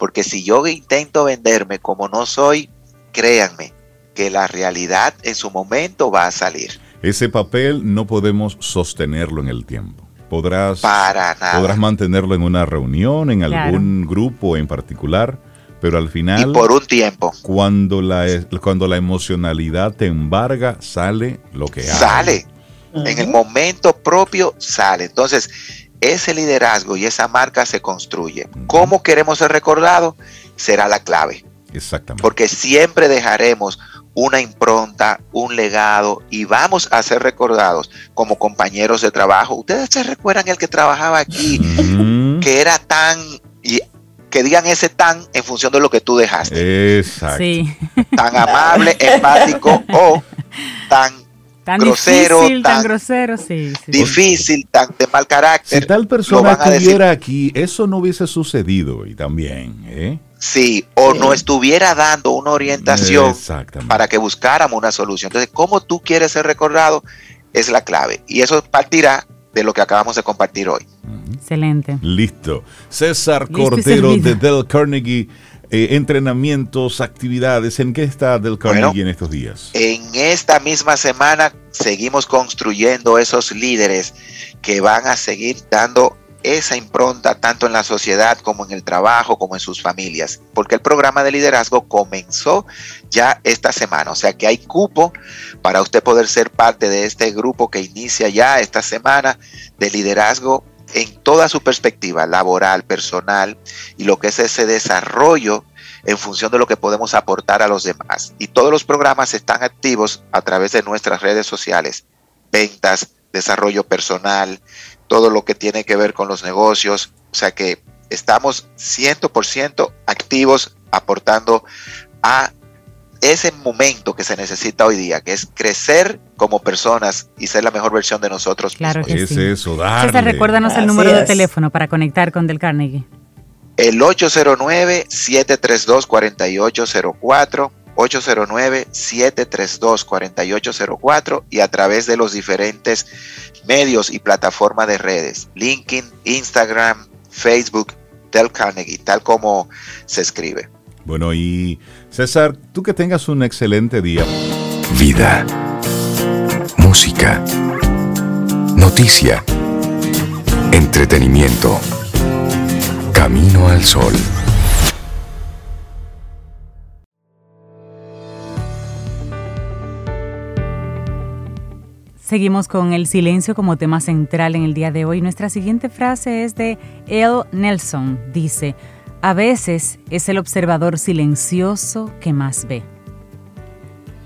Porque si yo intento venderme como no soy, créanme que la realidad en su momento va a salir. Ese papel no podemos sostenerlo en el tiempo. Podrás, Para podrás mantenerlo en una reunión, en algún grupo en particular, pero al final... Y por un tiempo. Cuando la, cuando la emocionalidad te embarga, sale lo que hay. Sale. En el momento propio sale. Entonces, ese liderazgo y esa marca se construye. ¿Cómo queremos ser recordados? Será la clave. Exactamente. Porque siempre dejaremos una impronta, un legado y vamos a ser recordados como compañeros de trabajo. Ustedes se recuerdan el que trabajaba aquí, que era tan y que digan ese tan en función de lo que tú dejaste. Exacto. Tan amable, empático o tan, grosero, difícil, tan, grosero, sí, difícil, tan de mal carácter. Si tal persona estuviera aquí, eso no hubiese sucedido y también, ¿eh? Sí, o no estuviera dando una orientación para que buscáramos una solución. Entonces, ¿cómo tú quieres ser recordado? Es la clave. Y eso partirá de lo que acabamos de compartir hoy. Excelente. Listo. César Cordero de Del Carnegie. Eh, entrenamientos, actividades, ¿en qué está Del Carnegie en estos días? En esta misma semana seguimos construyendo esos líderes que van a seguir dando esa impronta tanto en la sociedad como en el trabajo, como en sus familias, porque el programa de liderazgo comenzó ya esta semana, o sea que hay cupo para usted poder ser parte de este grupo que inicia ya esta semana de liderazgo en toda su perspectiva laboral, personal y lo que es ese desarrollo en función de lo que podemos aportar a los demás. Y todos los programas están activos a través de nuestras redes sociales, ventas, desarrollo personal, todo lo que tiene que ver con los negocios. O sea que estamos 100% activos aportando a ese momento que se necesita hoy día, que es crecer como personas y ser la mejor versión de nosotros claro mismos. Que es eso, darle. César, recuérdanos el número de teléfono para conectar con Del Carnegie. El 809-732-4804 809-732-4804 y a través de los diferentes medios y plataformas de redes, LinkedIn, Instagram, Facebook, Del Carnegie, tal como se escribe. Bueno, y César, tú que tengas un excelente día. Vida, música noticia, entretenimiento. Camino al sol. Seguimos con el silencio como tema central en el día de hoy. Nuestra siguiente frase es de El Nelson. Dice, a veces es el observador silencioso que más ve.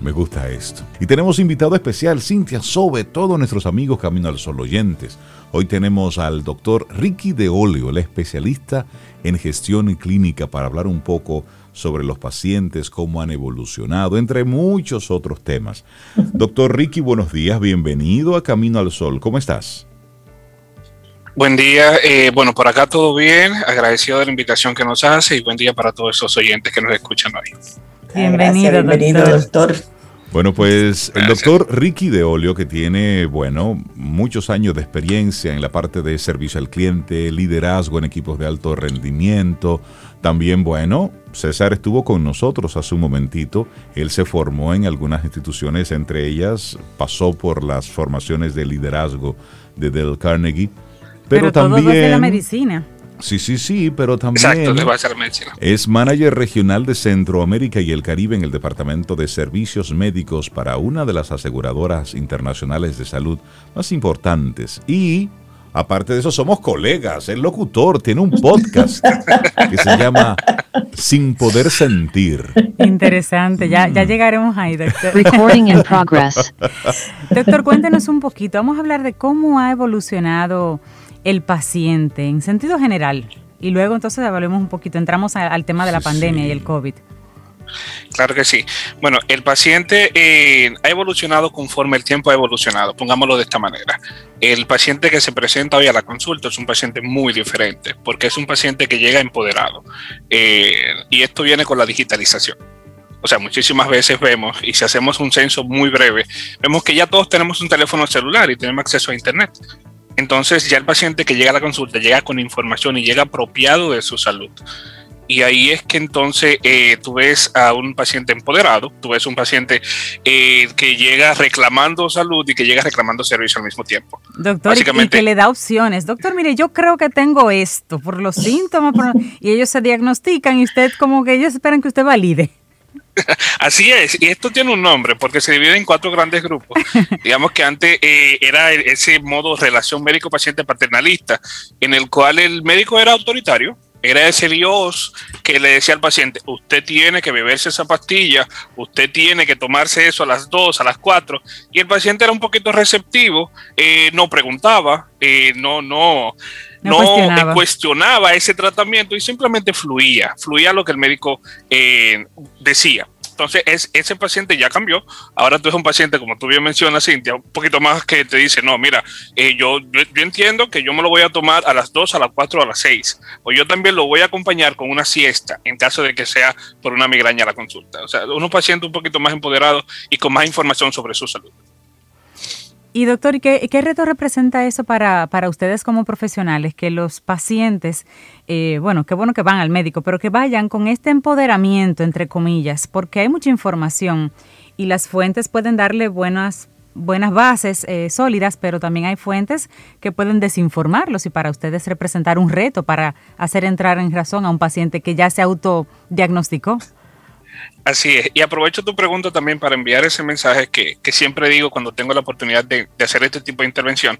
Me gusta esto. Y tenemos invitado especial, Cintia Sobe, todos nuestros amigos Camino al Sol oyentes. Hoy tenemos al doctor Ricky de Olio, el especialista en gestión clínica, para hablar un poco sobre los pacientes, cómo han evolucionado, entre muchos otros temas. Doctor Ricky, buenos días, bienvenido a Camino al Sol. ¿Cómo estás? Buen día, eh, bueno, por acá todo bien, agradecido de la invitación que nos hace y buen día para todos esos oyentes que nos escuchan hoy. Bienvenido, bienvenido doctor. Bueno, pues el doctor Ricky de Olio, que tiene, bueno, muchos años de experiencia en la parte de servicio al cliente, liderazgo en equipos de alto rendimiento, también, bueno, César estuvo con nosotros hace un momentito. Él se formó en algunas instituciones, entre ellas pasó por las formaciones de liderazgo de Dale Carnegie. Pero, también. de la medicina. Sí, sí, sí, pero también es manager regional de Centroamérica y el Caribe en el Departamento de Servicios Médicos para una de las aseguradoras internacionales de salud más importantes. Y Aparte de eso, somos colegas. El locutor tiene un podcast que se llama Sin Poder Sentir. Interesante. Ya, ya mm. llegaremos ahí, doctor. Recording in progress. Doctor, cuéntenos un poquito. Vamos a hablar de cómo ha evolucionado el paciente en sentido general. Y luego entonces hablemos un poquito, entramos al tema de la pandemia y el COVID. Claro que sí. Bueno, el paciente eh, ha evolucionado conforme el tiempo ha evolucionado, pongámoslo de esta manera. El paciente que se presenta hoy a la consulta es un paciente muy diferente, porque es un paciente que llega empoderado. Eh, y esto viene con la digitalización. O sea, muchísimas veces vemos, y si hacemos un censo muy breve, vemos que ya todos tenemos un teléfono celular y tenemos acceso a Internet. Entonces ya el paciente que llega a la consulta llega con información y llega apropiado de su salud. Y ahí es que entonces eh, tú ves a un paciente empoderado, tú ves un paciente eh, que llega reclamando salud y que llega reclamando servicio al mismo tiempo. Doctor, y que le da opciones. Doctor, mire, yo creo que tengo esto por los síntomas, y ellos se diagnostican y usted como que ellos esperan que usted valide. Así es, y esto tiene un nombre porque se divide en cuatro grandes grupos. Digamos que antes eh, era ese modo relación médico-paciente paternalista, en el cual el médico era autoritario, era ese Dios que le decía al paciente, usted tiene que beberse esa pastilla, usted tiene que tomarse eso a las 2, a las 4, y el paciente era un poquito receptivo, eh, no preguntaba, eh, no, no, no, cuestionaba. ese tratamiento y simplemente fluía, fluía lo que el médico eh, decía. Entonces, es, ese paciente ya cambió. Ahora tú eres un paciente, como tú bien mencionas, Cintia, un poquito más que te dice, no, mira, eh, yo, yo, entiendo que yo me lo voy a tomar a las 2, a las 4, a las 6. O yo también lo voy a acompañar con una siesta en caso de que sea por una migraña la consulta. O sea, un paciente un poquito más empoderado y con más información sobre su salud. Y doctor, ¿qué, qué reto representa eso para, para, ustedes como profesionales? Que los pacientes, eh, bueno, qué bueno que van al médico, pero que vayan con este empoderamiento, entre comillas, porque hay mucha información y las fuentes pueden darle buenas, buenas bases eh, sólidas, pero también hay fuentes que pueden desinformarlos y para ustedes representar un reto para hacer entrar en razón a un paciente que ya se autodiagnosticó. Así es, y aprovecho tu pregunta también para enviar ese mensaje que, siempre digo cuando tengo la oportunidad de, hacer este tipo de intervención.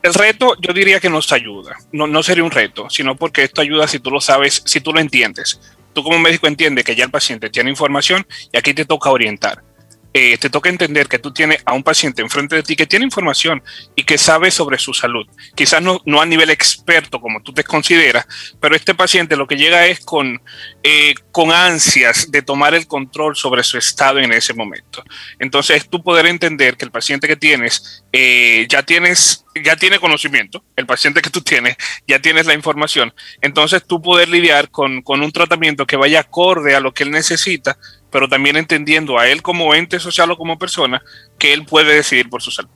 El reto yo diría que nos ayuda, no, no sería un reto, sino porque esto ayuda si tú lo sabes, si tú lo entiendes. Tú como médico entiendes que ya el paciente tiene información y aquí te toca orientar. Eh, te toca entender que tú tienes a un paciente enfrente de ti que tiene información y que sabe sobre su salud. Quizás no, no a nivel experto como tú te consideras, pero este paciente lo que llega es con, eh, con ansias de tomar el control sobre su estado en ese momento. Entonces, tú poder entender que el paciente que tienes eh, ya tienes ya tiene conocimiento, el paciente que tú tienes ya tienes la información, entonces tú poder lidiar con, con un tratamiento que vaya acorde a lo que él necesita pero también entendiendo a él como ente social o como persona que él puede decidir por su salud.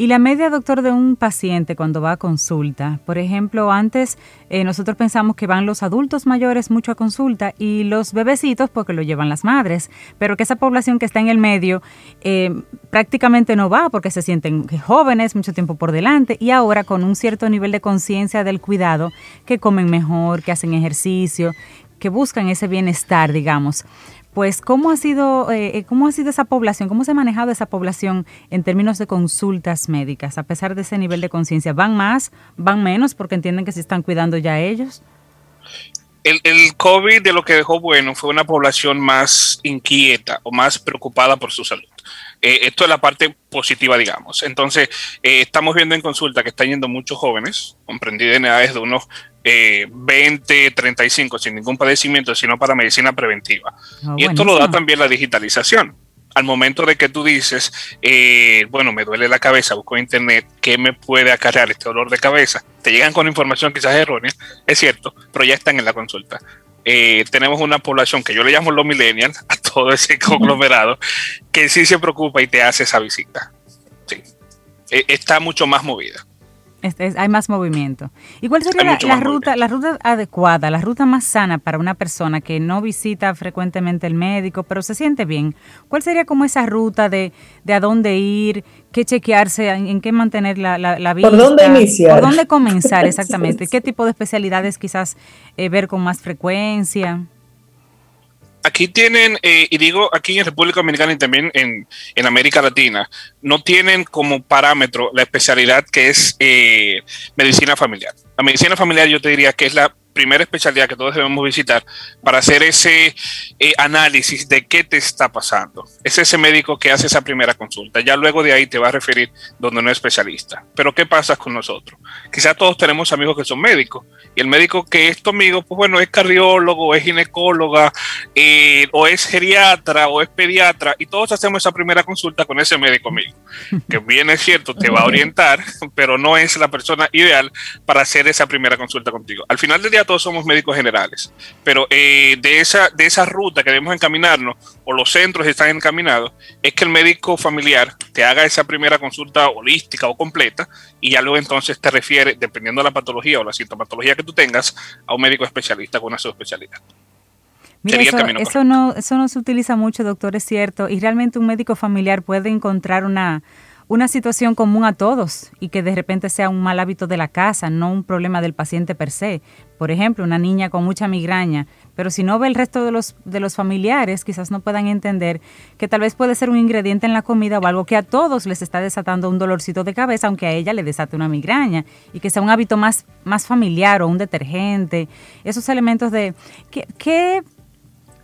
Y la media, doctor, de un paciente cuando va a consulta, por ejemplo, antes eh, nosotros pensamos que van los adultos mayores mucho a consulta y los bebecitos porque lo llevan las madres, pero que esa población que está en el medio eh, prácticamente no va porque se sienten jóvenes, mucho tiempo por delante y ahora con un cierto nivel de conciencia del cuidado, que comen mejor, que hacen ejercicio, que buscan ese bienestar, digamos pues cómo ha sido eh, eh, cómo ha sido esa población, cómo se ha manejado esa población en términos de consultas médicas, a pesar de ese nivel de conciencia. ¿Van más, van menos porque entienden que se están cuidando ya ellos? El, COVID de lo que dejó bueno fue una población más inquieta o más preocupada por su salud. Eh, esto es la parte positiva, digamos. Entonces, estamos viendo en consulta que están yendo muchos jóvenes, comprendidos en edades de unos 20, eh, 35 sin ningún padecimiento, sino para medicina preventiva. Ah, y esto lo da también la digitalización. Al momento de que tú dices, eh, bueno, me duele la cabeza, busco en internet, ¿qué me puede acarrear este dolor de cabeza? Te llegan con información quizás errónea, es cierto, pero ya están en la consulta. Eh, tenemos una población que yo le llamo los millennials, a todo ese conglomerado, que sí se preocupa y te hace esa visita. Sí. está mucho más movida hay más movimiento. ¿Y cuál sería la, ruta, la ruta adecuada, la ruta más sana para una persona que no visita frecuentemente el médico, pero se siente bien? ¿Cuál sería como esa ruta de, de a dónde ir, qué chequearse, en, qué mantener la, la, vida? ¿Por dónde iniciar? ¿Por dónde comenzar exactamente? ¿Qué tipo de especialidades quizás eh, ver con más frecuencia? Aquí tienen, eh, y digo aquí en República Dominicana y también en, América Latina, no tienen como parámetro la especialidad que es eh, medicina familiar. La medicina familiar yo te diría que es la primera especialidad que todos debemos visitar para hacer ese eh, análisis de qué te está pasando. Es ese médico que hace esa primera consulta. Ya luego de ahí te va a referir donde no es especialista. Pero ¿qué pasa con nosotros? Quizás todos tenemos amigos que son médicos y el médico que es tu amigo, pues bueno, es cardiólogo, es ginecóloga, eh, o es geriatra, o es pediatra, y todos hacemos esa primera consulta con ese médico amigo, que bien es cierto, te va a orientar, pero no es la persona ideal para hacer esa primera consulta contigo. Al final del día todos somos médicos generales, pero eh, de, esa, de esa ruta que debemos encaminarnos, o los centros están encaminados, es que el médico familiar te haga esa primera consulta holística o completa, y ya luego entonces te refiere, dependiendo de la patología o la sintomatología que tú tengas, a un médico especialista con una subespecialidad. Mira, eso, eso no, eso no se utiliza mucho, doctor, es cierto, y realmente un médico familiar puede encontrar una, una situación común a todos y que de repente sea un mal hábito de la casa, no un problema del paciente per se. Por ejemplo, una niña con mucha migraña pero si no ve el resto de los, de los familiares, quizás no puedan entender que tal vez puede ser un ingrediente en la comida o algo que a todos les está desatando un dolorcito de cabeza, aunque a ella le desate una migraña, y que sea un hábito más, más familiar o un detergente. Esos elementos de... ¿qué, qué,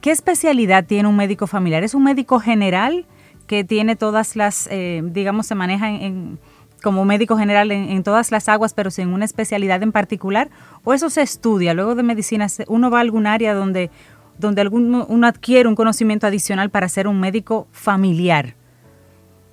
qué especialidad tiene un médico familiar? ¿Es un médico general que tiene todas las, eh, digamos, se maneja en como médico general en, todas las aguas, pero sin una especialidad en particular? ¿O eso se estudia? Luego de medicina, uno va a algún área donde, donde algún, uno adquiere un conocimiento adicional para ser un médico familiar.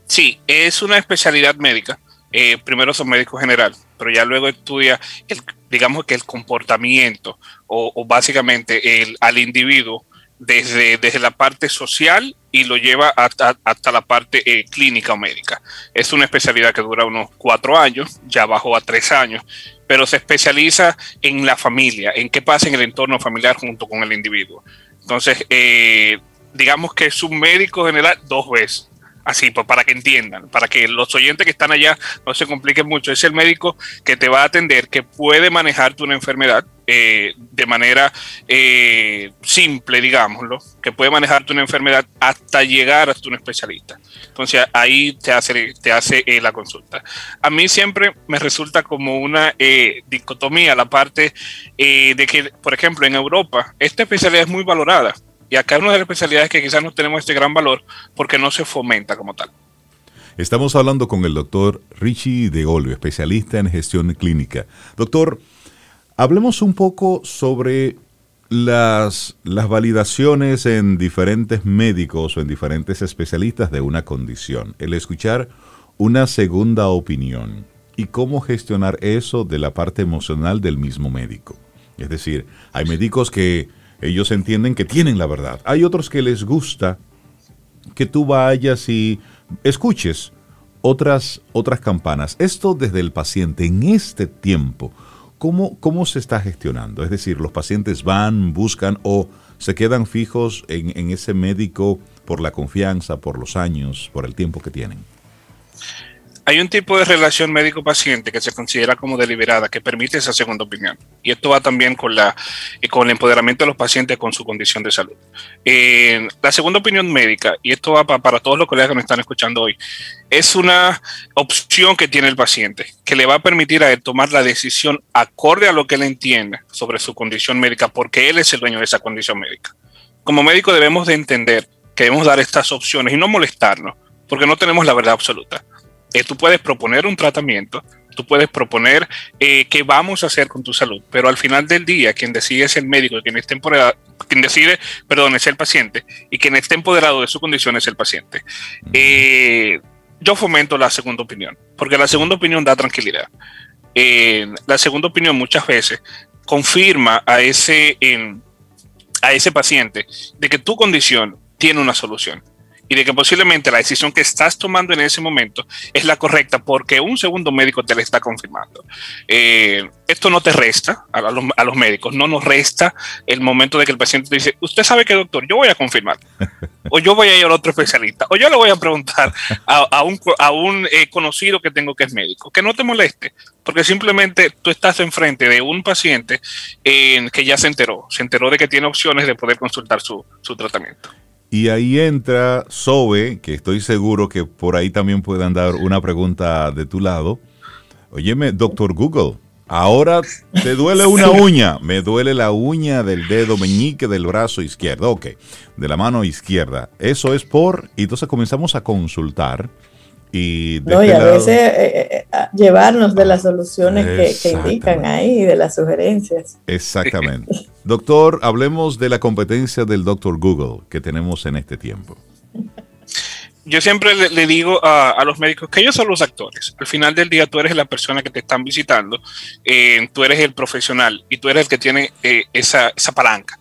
Sí, es una especialidad médica. Eh, primero son médico general, pero ya luego estudia, el, digamos que el comportamiento o, básicamente el, al individuo desde, desde la parte social y lo lleva hasta, hasta la parte eh, clínica o médica. Es una especialidad que dura unos cuatro años, ya bajó a tres años, pero se especializa en la familia, en qué pasa en el entorno familiar junto con el individuo. Entonces, eh, digamos que es un médico general dos veces así, pues, para que entiendan, para que los oyentes que están allá no se compliquen mucho. Es el médico que te va a atender, que puede manejarte una enfermedad eh, de manera eh, simple, digámoslo, que puede manejarte una enfermedad hasta llegar hasta un especialista. Entonces ahí te hace, te hace eh, la consulta. A mí siempre me resulta como una dicotomía la parte de que, por ejemplo, en Europa, esta especialidad es muy valorada y acá una de las especialidades que quizás no tenemos este gran valor porque no se fomenta como tal. Estamos hablando con el doctor Richie de Golio, especialista en gestión clínica. Doctor, hablemos un poco sobre las, las validaciones en diferentes médicos o en diferentes especialistas de una condición. El escuchar una segunda opinión y cómo gestionar eso de la parte emocional del mismo médico. Es decir, hay médicos que ellos entienden que tienen la verdad. Hay otros que les gusta que tú vayas y escuches otras, otras campanas. Esto desde el paciente en este tiempo, ¿cómo, ¿cómo se está gestionando? Es decir, los pacientes van, buscan o se quedan fijos en, en ese médico por la confianza, por los años, por el tiempo que tienen. Hay un tipo de relación médico-paciente que se considera como deliberada, que permite esa segunda opinión. Y esto va también con, la, eh, con el empoderamiento de los pacientes con su condición de salud. Eh, la segunda opinión médica, y esto va para todos los colegas que me están escuchando hoy, es una opción que tiene el paciente, que le va a permitir a él tomar la decisión acorde a lo que él entiende sobre su condición médica, porque él es el dueño de esa condición médica. Como médico debemos de entender que debemos dar estas opciones y no molestarnos, porque no tenemos la verdad absoluta eh, tú puedes proponer un tratamiento, tú puedes proponer eh, qué vamos a hacer con tu salud, pero al final del día quien decide es el médico, quien, esté empoderado, quien decide, perdón, es el paciente y quien esté empoderado de su condición es el paciente. Eh, yo fomento la segunda opinión, porque la segunda opinión da tranquilidad. la segunda opinión muchas veces confirma a ese, a ese paciente de que tu condición tiene una solución y de que posiblemente la decisión que estás tomando en ese momento es la correcta porque un segundo médico te la está confirmando. Eh, esto no te resta a los, a los, médicos, no nos resta el momento de que el paciente te dice, usted sabe que doctor, yo voy a confirmar, o yo voy a ir a otro especialista, o yo le voy a preguntar a, un, a un eh, conocido que tengo que es médico, que no te moleste, porque simplemente tú estás enfrente de un paciente eh, que ya se enteró, se enteró de que tiene opciones de poder consultar su, su tratamiento. Y ahí entra Sobe, que estoy seguro que por ahí también puedan dar una pregunta de tu lado. Óyeme, doctor Google, ahora te duele una uña. Me duele la uña del dedo meñique del brazo izquierdo. Ok, de la mano izquierda. Eso es por... Y entonces comenzamos a consultar y, no, a este veces eh, eh, eh, llevarnos de las soluciones que, indican ahí, de las sugerencias. Exactamente. Doctor, hablemos de la competencia del doctor Google que tenemos en este tiempo. Yo siempre le, digo a, los médicos que ellos son los actores. Al final del día tú eres la persona que te están visitando, tú eres el profesional y tú eres el que tiene esa, esa, palanca.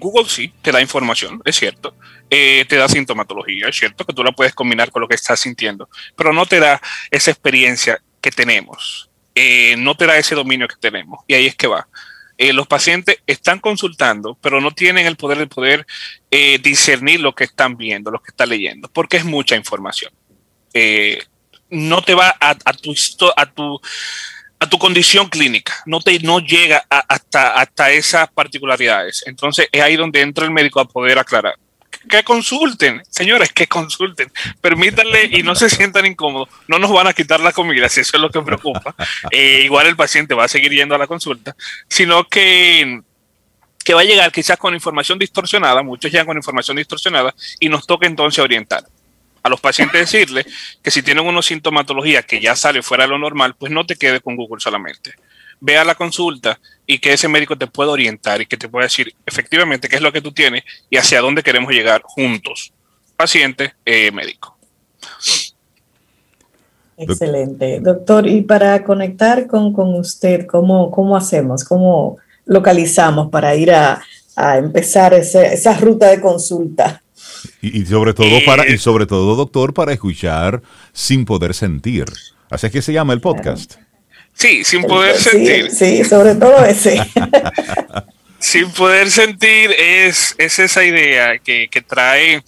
Google sí te da información, es cierto, eh, te da sintomatología, es cierto que tú la puedes combinar con lo que estás sintiendo, pero no te da esa experiencia que tenemos, eh, no te da ese dominio que tenemos. Y ahí es que va. Eh, los pacientes están consultando, pero no tienen el poder de poder discernir lo que están viendo, lo que están leyendo, porque es mucha información. no te va a, tu, a tu a tu condición clínica, no te no llega hasta, hasta esas particularidades. Entonces es ahí donde entra el médico a poder aclarar que consulten, señores, que consulten. Permítanle y no se sientan incómodos. No nos van a quitar la comida, si eso es lo que preocupa. Eh, igual el paciente va a seguir yendo a la consulta, sino que, que va a llegar quizás con información distorsionada, muchos llegan con información distorsionada y nos toca entonces orientar a los pacientes decirle que si tienen una sintomatología que ya sale fuera de lo normal, pues no te quedes con Google solamente ve a la consulta y que ese médico te pueda orientar y que te pueda decir efectivamente qué es lo que tú tienes y hacia dónde queremos llegar juntos, paciente, eh, médico. Excelente. Doctor, y para conectar con, usted, ¿cómo, ¿cómo hacemos? ¿Cómo localizamos para ir a, empezar esa ruta de consulta? Y, sobre todo para, y eh, sobre todo, doctor, para escuchar sin poder sentir. Así es que se llama el podcast. Sí, sin poder sentir. Sí, sobre todo ese. sin poder sentir es, es esa idea que, trae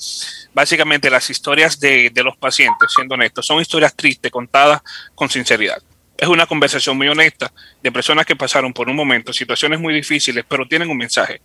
básicamente las historias de, de, los pacientes, siendo honestos. Son historias tristes contadas con sinceridad. Es una conversación muy honesta de personas que pasaron por un momento situaciones muy difíciles, pero tienen un mensaje.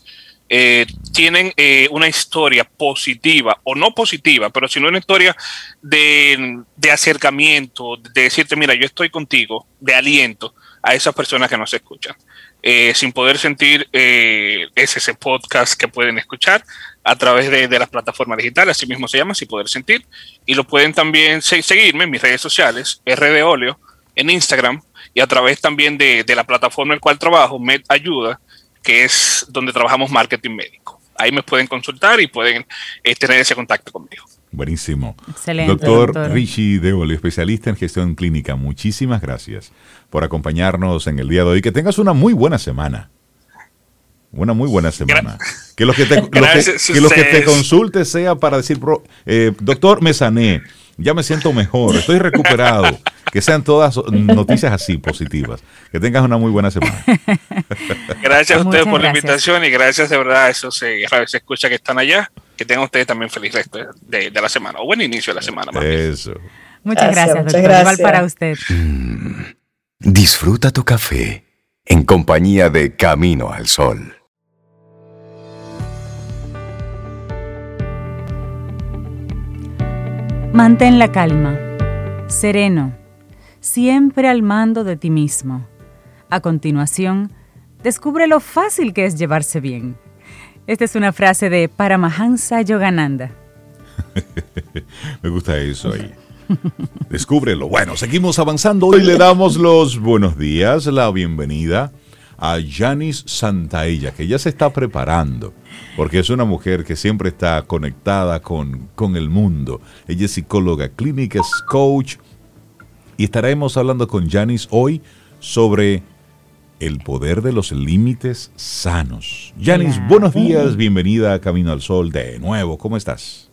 Eh, tienen eh, una historia positiva o no positiva, pero sino una historia de, acercamiento, de decirte, mira, yo estoy contigo, de aliento a esas personas que nos escuchan. Eh, sin poder sentir es ese podcast que pueden escuchar a través de, las plataformas digitales, así mismo se llama, sin poder sentir, y lo pueden también seguirme en mis redes sociales, RD Oleo, en Instagram, y a través también de, de la plataforma en la cual trabajo, Med Ayuda, que es donde trabajamos marketing médico. Ahí me pueden consultar y pueden eh, tener ese contacto conmigo. Buenísimo. Excelente. Doctor, doctor. Richie Deoli, especialista en gestión clínica, muchísimas gracias por acompañarnos en el día de hoy. Que tengas una muy buena semana. Una muy buena semana. que lo que te, que, que, lo que te consulte sea para decir, eh, doctor, me sané Ya me siento mejor, estoy recuperado. Que sean todas noticias así positivas. Que tengas una muy buena semana. Gracias a ustedes Muchas por la invitación y gracias de verdad a esos se, se escucha que están allá. Que tengan ustedes también feliz resto de, de la semana o buen inicio de la semana. más bien. Eso. Muchas Gracias, gracias, doctor. Igual para usted. Disfruta tu café en compañía de Camino al Sol. Mantén la calma, sereno, siempre al mando de ti mismo. A continuación, descubre lo fácil que es llevarse bien. Esta es una frase de Paramahansa Yogananda. Me gusta eso ahí. Descúbrelo. Bueno, seguimos avanzando. Hoy le damos los buenos días, la bienvenida a Yanis Santaella, que ya se está preparando, porque es una mujer que siempre está conectada con, con el mundo. Ella es psicóloga clínica, es coach, y estaremos hablando con Yanis hoy sobre el poder de los límites sanos. Yanis, buenos días, bienvenida a Camino al Sol de nuevo. ¿Cómo estás?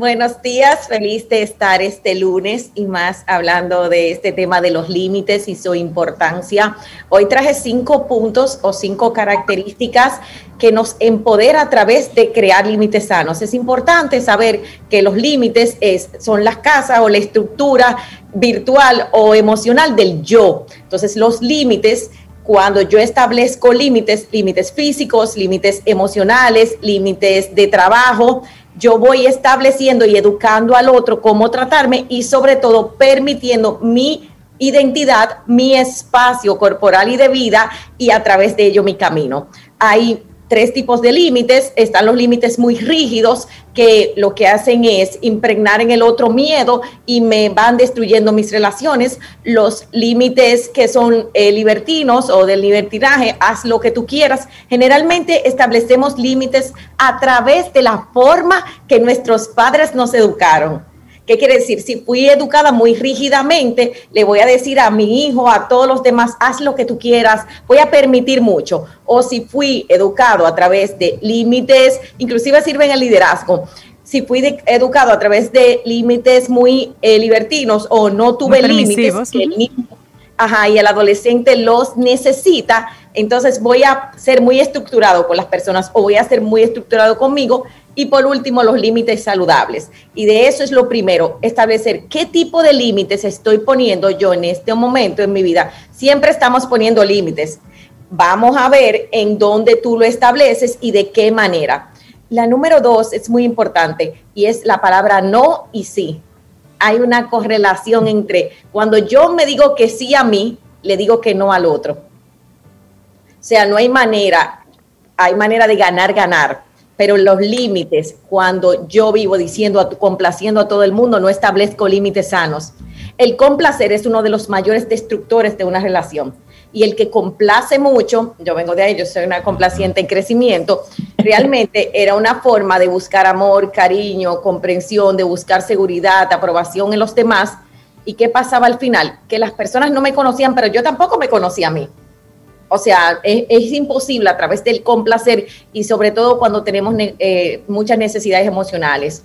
Buenos días, feliz de estar este lunes y más hablando de este tema de los límites y su importancia. Hoy traje cinco puntos o cinco características que nos empodera a través de crear límites sanos. Es importante saber que los límites es, son las casas o la estructura virtual o emocional del yo. Entonces los límites cuando yo establezco límites, límites físicos, límites emocionales, límites de trabajo, yo voy estableciendo y educando al otro cómo tratarme y sobre todo permitiendo mi identidad, mi espacio corporal y de vida y a través de ello mi camino. Hay tres tipos de límites. Están los límites muy rígidos que lo que hacen es impregnar en el otro miedo y me van destruyendo mis relaciones. Los límites que son eh, libertinos o del libertinaje, haz lo que tú quieras. Generalmente establecemos límites a través de la forma que nuestros padres nos educaron. ¿Qué quiere decir? Si fui educada muy rígidamente, le voy a decir a mi hijo, a todos los demás, haz lo que tú quieras, voy a permitir mucho. O si fui educado a través de límites, inclusive sirven el liderazgo. Si fui de- educado a través de límites muy eh, libertinos o no tuve límites, ajá, y el adolescente los necesita, entonces voy a ser muy estructurado con las personas o voy a ser muy estructurado conmigo. Y por último, los límites saludables. Y de eso es lo primero, establecer qué tipo de límites estoy poniendo yo en este momento en mi vida. Siempre estamos poniendo límites. Vamos a ver en dónde tú lo estableces y de qué manera. La número dos es muy importante y es la palabra no y sí hay una correlación entre cuando yo me digo que sí a mí, le digo que no al otro. O sea, no hay manera, hay manera de ganar, ganar, pero los límites, cuando yo vivo diciendo, complaciendo a todo el mundo, no establezco límites sanos. El complacer es uno de los mayores destructores de una relación. Y el que complace mucho, yo vengo de ahí, yo soy una complaciente en crecimiento, realmente era una forma de buscar amor, cariño, comprensión, de buscar seguridad, aprobación en los demás. ¿Y qué pasaba al final? Que las personas no me conocían, pero yo tampoco me conocía a mí. O sea, es, es imposible a través del complacer y sobre todo cuando tenemos ne- eh, muchas necesidades emocionales.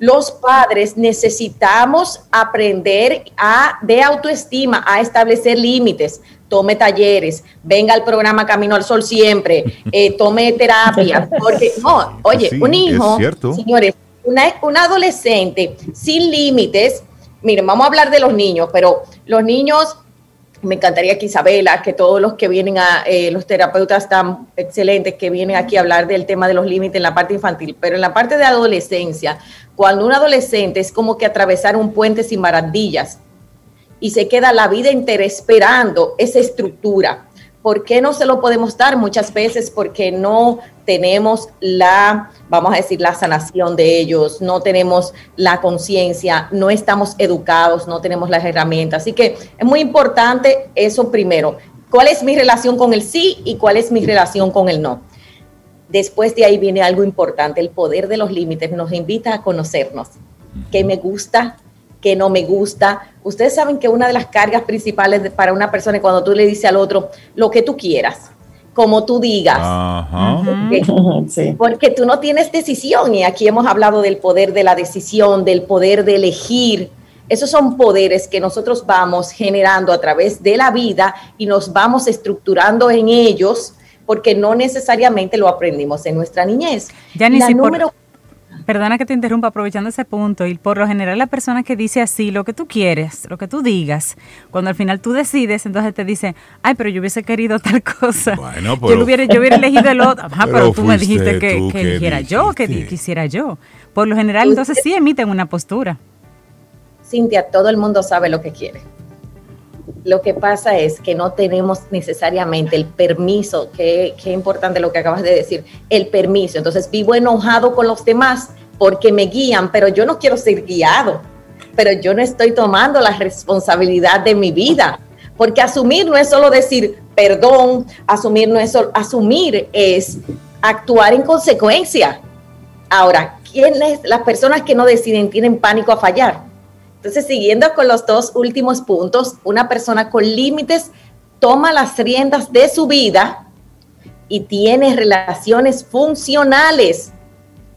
Los padres necesitamos aprender a, de autoestima, a establecer límites. Tome talleres, venga al programa Camino al Sol siempre, eh, tome terapia. Porque, no, oye, Sí, un hijo, cierto. señores, una, un adolescente sin límites, miren, vamos a hablar de los niños, pero los niños me encantaría que Isabela, que todos los que vienen a, eh, los terapeutas tan excelentes que vienen aquí a hablar del tema de los límites en la parte infantil, pero en la parte de adolescencia, cuando un adolescente es como que atravesar un puente sin barandillas y se queda la vida entera esperando esa estructura. ¿Por qué no se lo podemos dar? Muchas veces porque no tenemos la, vamos a decir, la sanación de ellos, no tenemos la conciencia, no estamos educados, no tenemos las herramientas. Así que es muy importante eso primero. ¿Cuál es mi relación con el sí y cuál es mi relación con el no? Después de ahí viene algo importante, el poder de los límites nos invita a conocernos. ¿Qué me gusta? ¿Qué no me gusta? Ustedes saben que una de las cargas principales para una persona es cuando tú le dices al otro lo que tú quieras. Como tú digas. Ajá. Porque, porque tú no tienes decisión y aquí hemos hablado del poder de la decisión, del poder de elegir. Esos son poderes que nosotros vamos generando a través de la vida y nos vamos estructurando en ellos porque no necesariamente lo aprendimos en nuestra niñez. Ya ni si número perdona que te interrumpa, aprovechando ese punto, y por lo general la persona que dice así, lo que tú quieres, lo que tú digas, cuando al final tú decides, entonces te dice, ay, pero yo hubiese querido tal cosa. Bueno, pero, yo, hubiera, yo hubiera elegido el otro. Ajá, pero, tú me dijiste que, que eligiera yo, que quisiera yo. Por lo general, entonces sí emiten una postura. Cintia, todo el mundo sabe lo que quiere. Lo que pasa es que no tenemos necesariamente el permiso, que, es importante lo que acabas de decir, el permiso. Entonces vivo enojado con los demás porque me guían, pero yo no quiero ser guiado, pero yo no estoy tomando la responsabilidad de mi vida. Porque asumir no es solo decir perdón, asumir no es solo, asumir es actuar en consecuencia. Ahora, ¿quiénes, las personas que no deciden tienen pánico a fallar? Entonces, siguiendo con los dos últimos puntos, una persona con límites toma las riendas de su vida y tiene relaciones funcionales.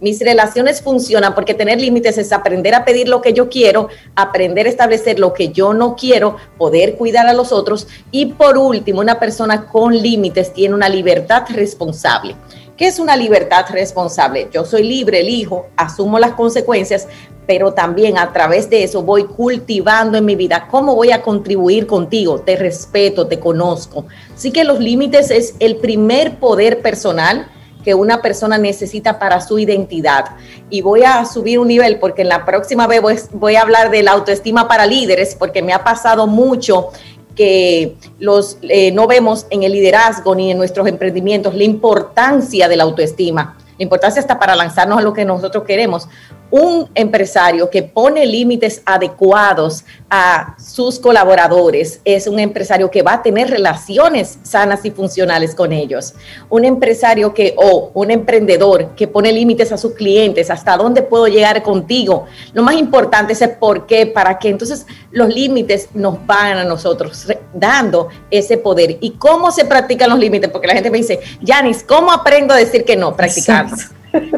Mis relaciones funcionan porque tener límites es aprender a pedir lo que yo quiero, aprender a establecer lo que yo no quiero, poder cuidar a los otros y por último, una persona con límites tiene una libertad responsable. ¿Qué es una libertad responsable? Yo soy libre, elijo, asumo las consecuencias, pero también a través de eso voy cultivando en mi vida cómo voy a contribuir contigo. Te respeto, te conozco. Así que los límites es el primer poder personal que una persona necesita para su identidad. Y voy a subir un nivel porque en la próxima vez voy, a hablar de la autoestima para líderes porque me ha pasado mucho que los eh, no vemos en el liderazgo ni en nuestros emprendimientos la importancia de la autoestima la importancia está para lanzarnos a lo que nosotros queremos. Un empresario que pone límites adecuados a sus colaboradores es un empresario que va a tener relaciones sanas y funcionales con ellos. Un empresario que o un emprendedor que pone límites a sus clientes, hasta dónde puedo llegar contigo. Lo más importante es el por qué, para qué. Entonces los límites nos van a nosotros dando ese poder. ¿Y cómo se practican los límites? Porque la gente me dice, Yanis, ¿cómo aprendo a decir que no? Practicando.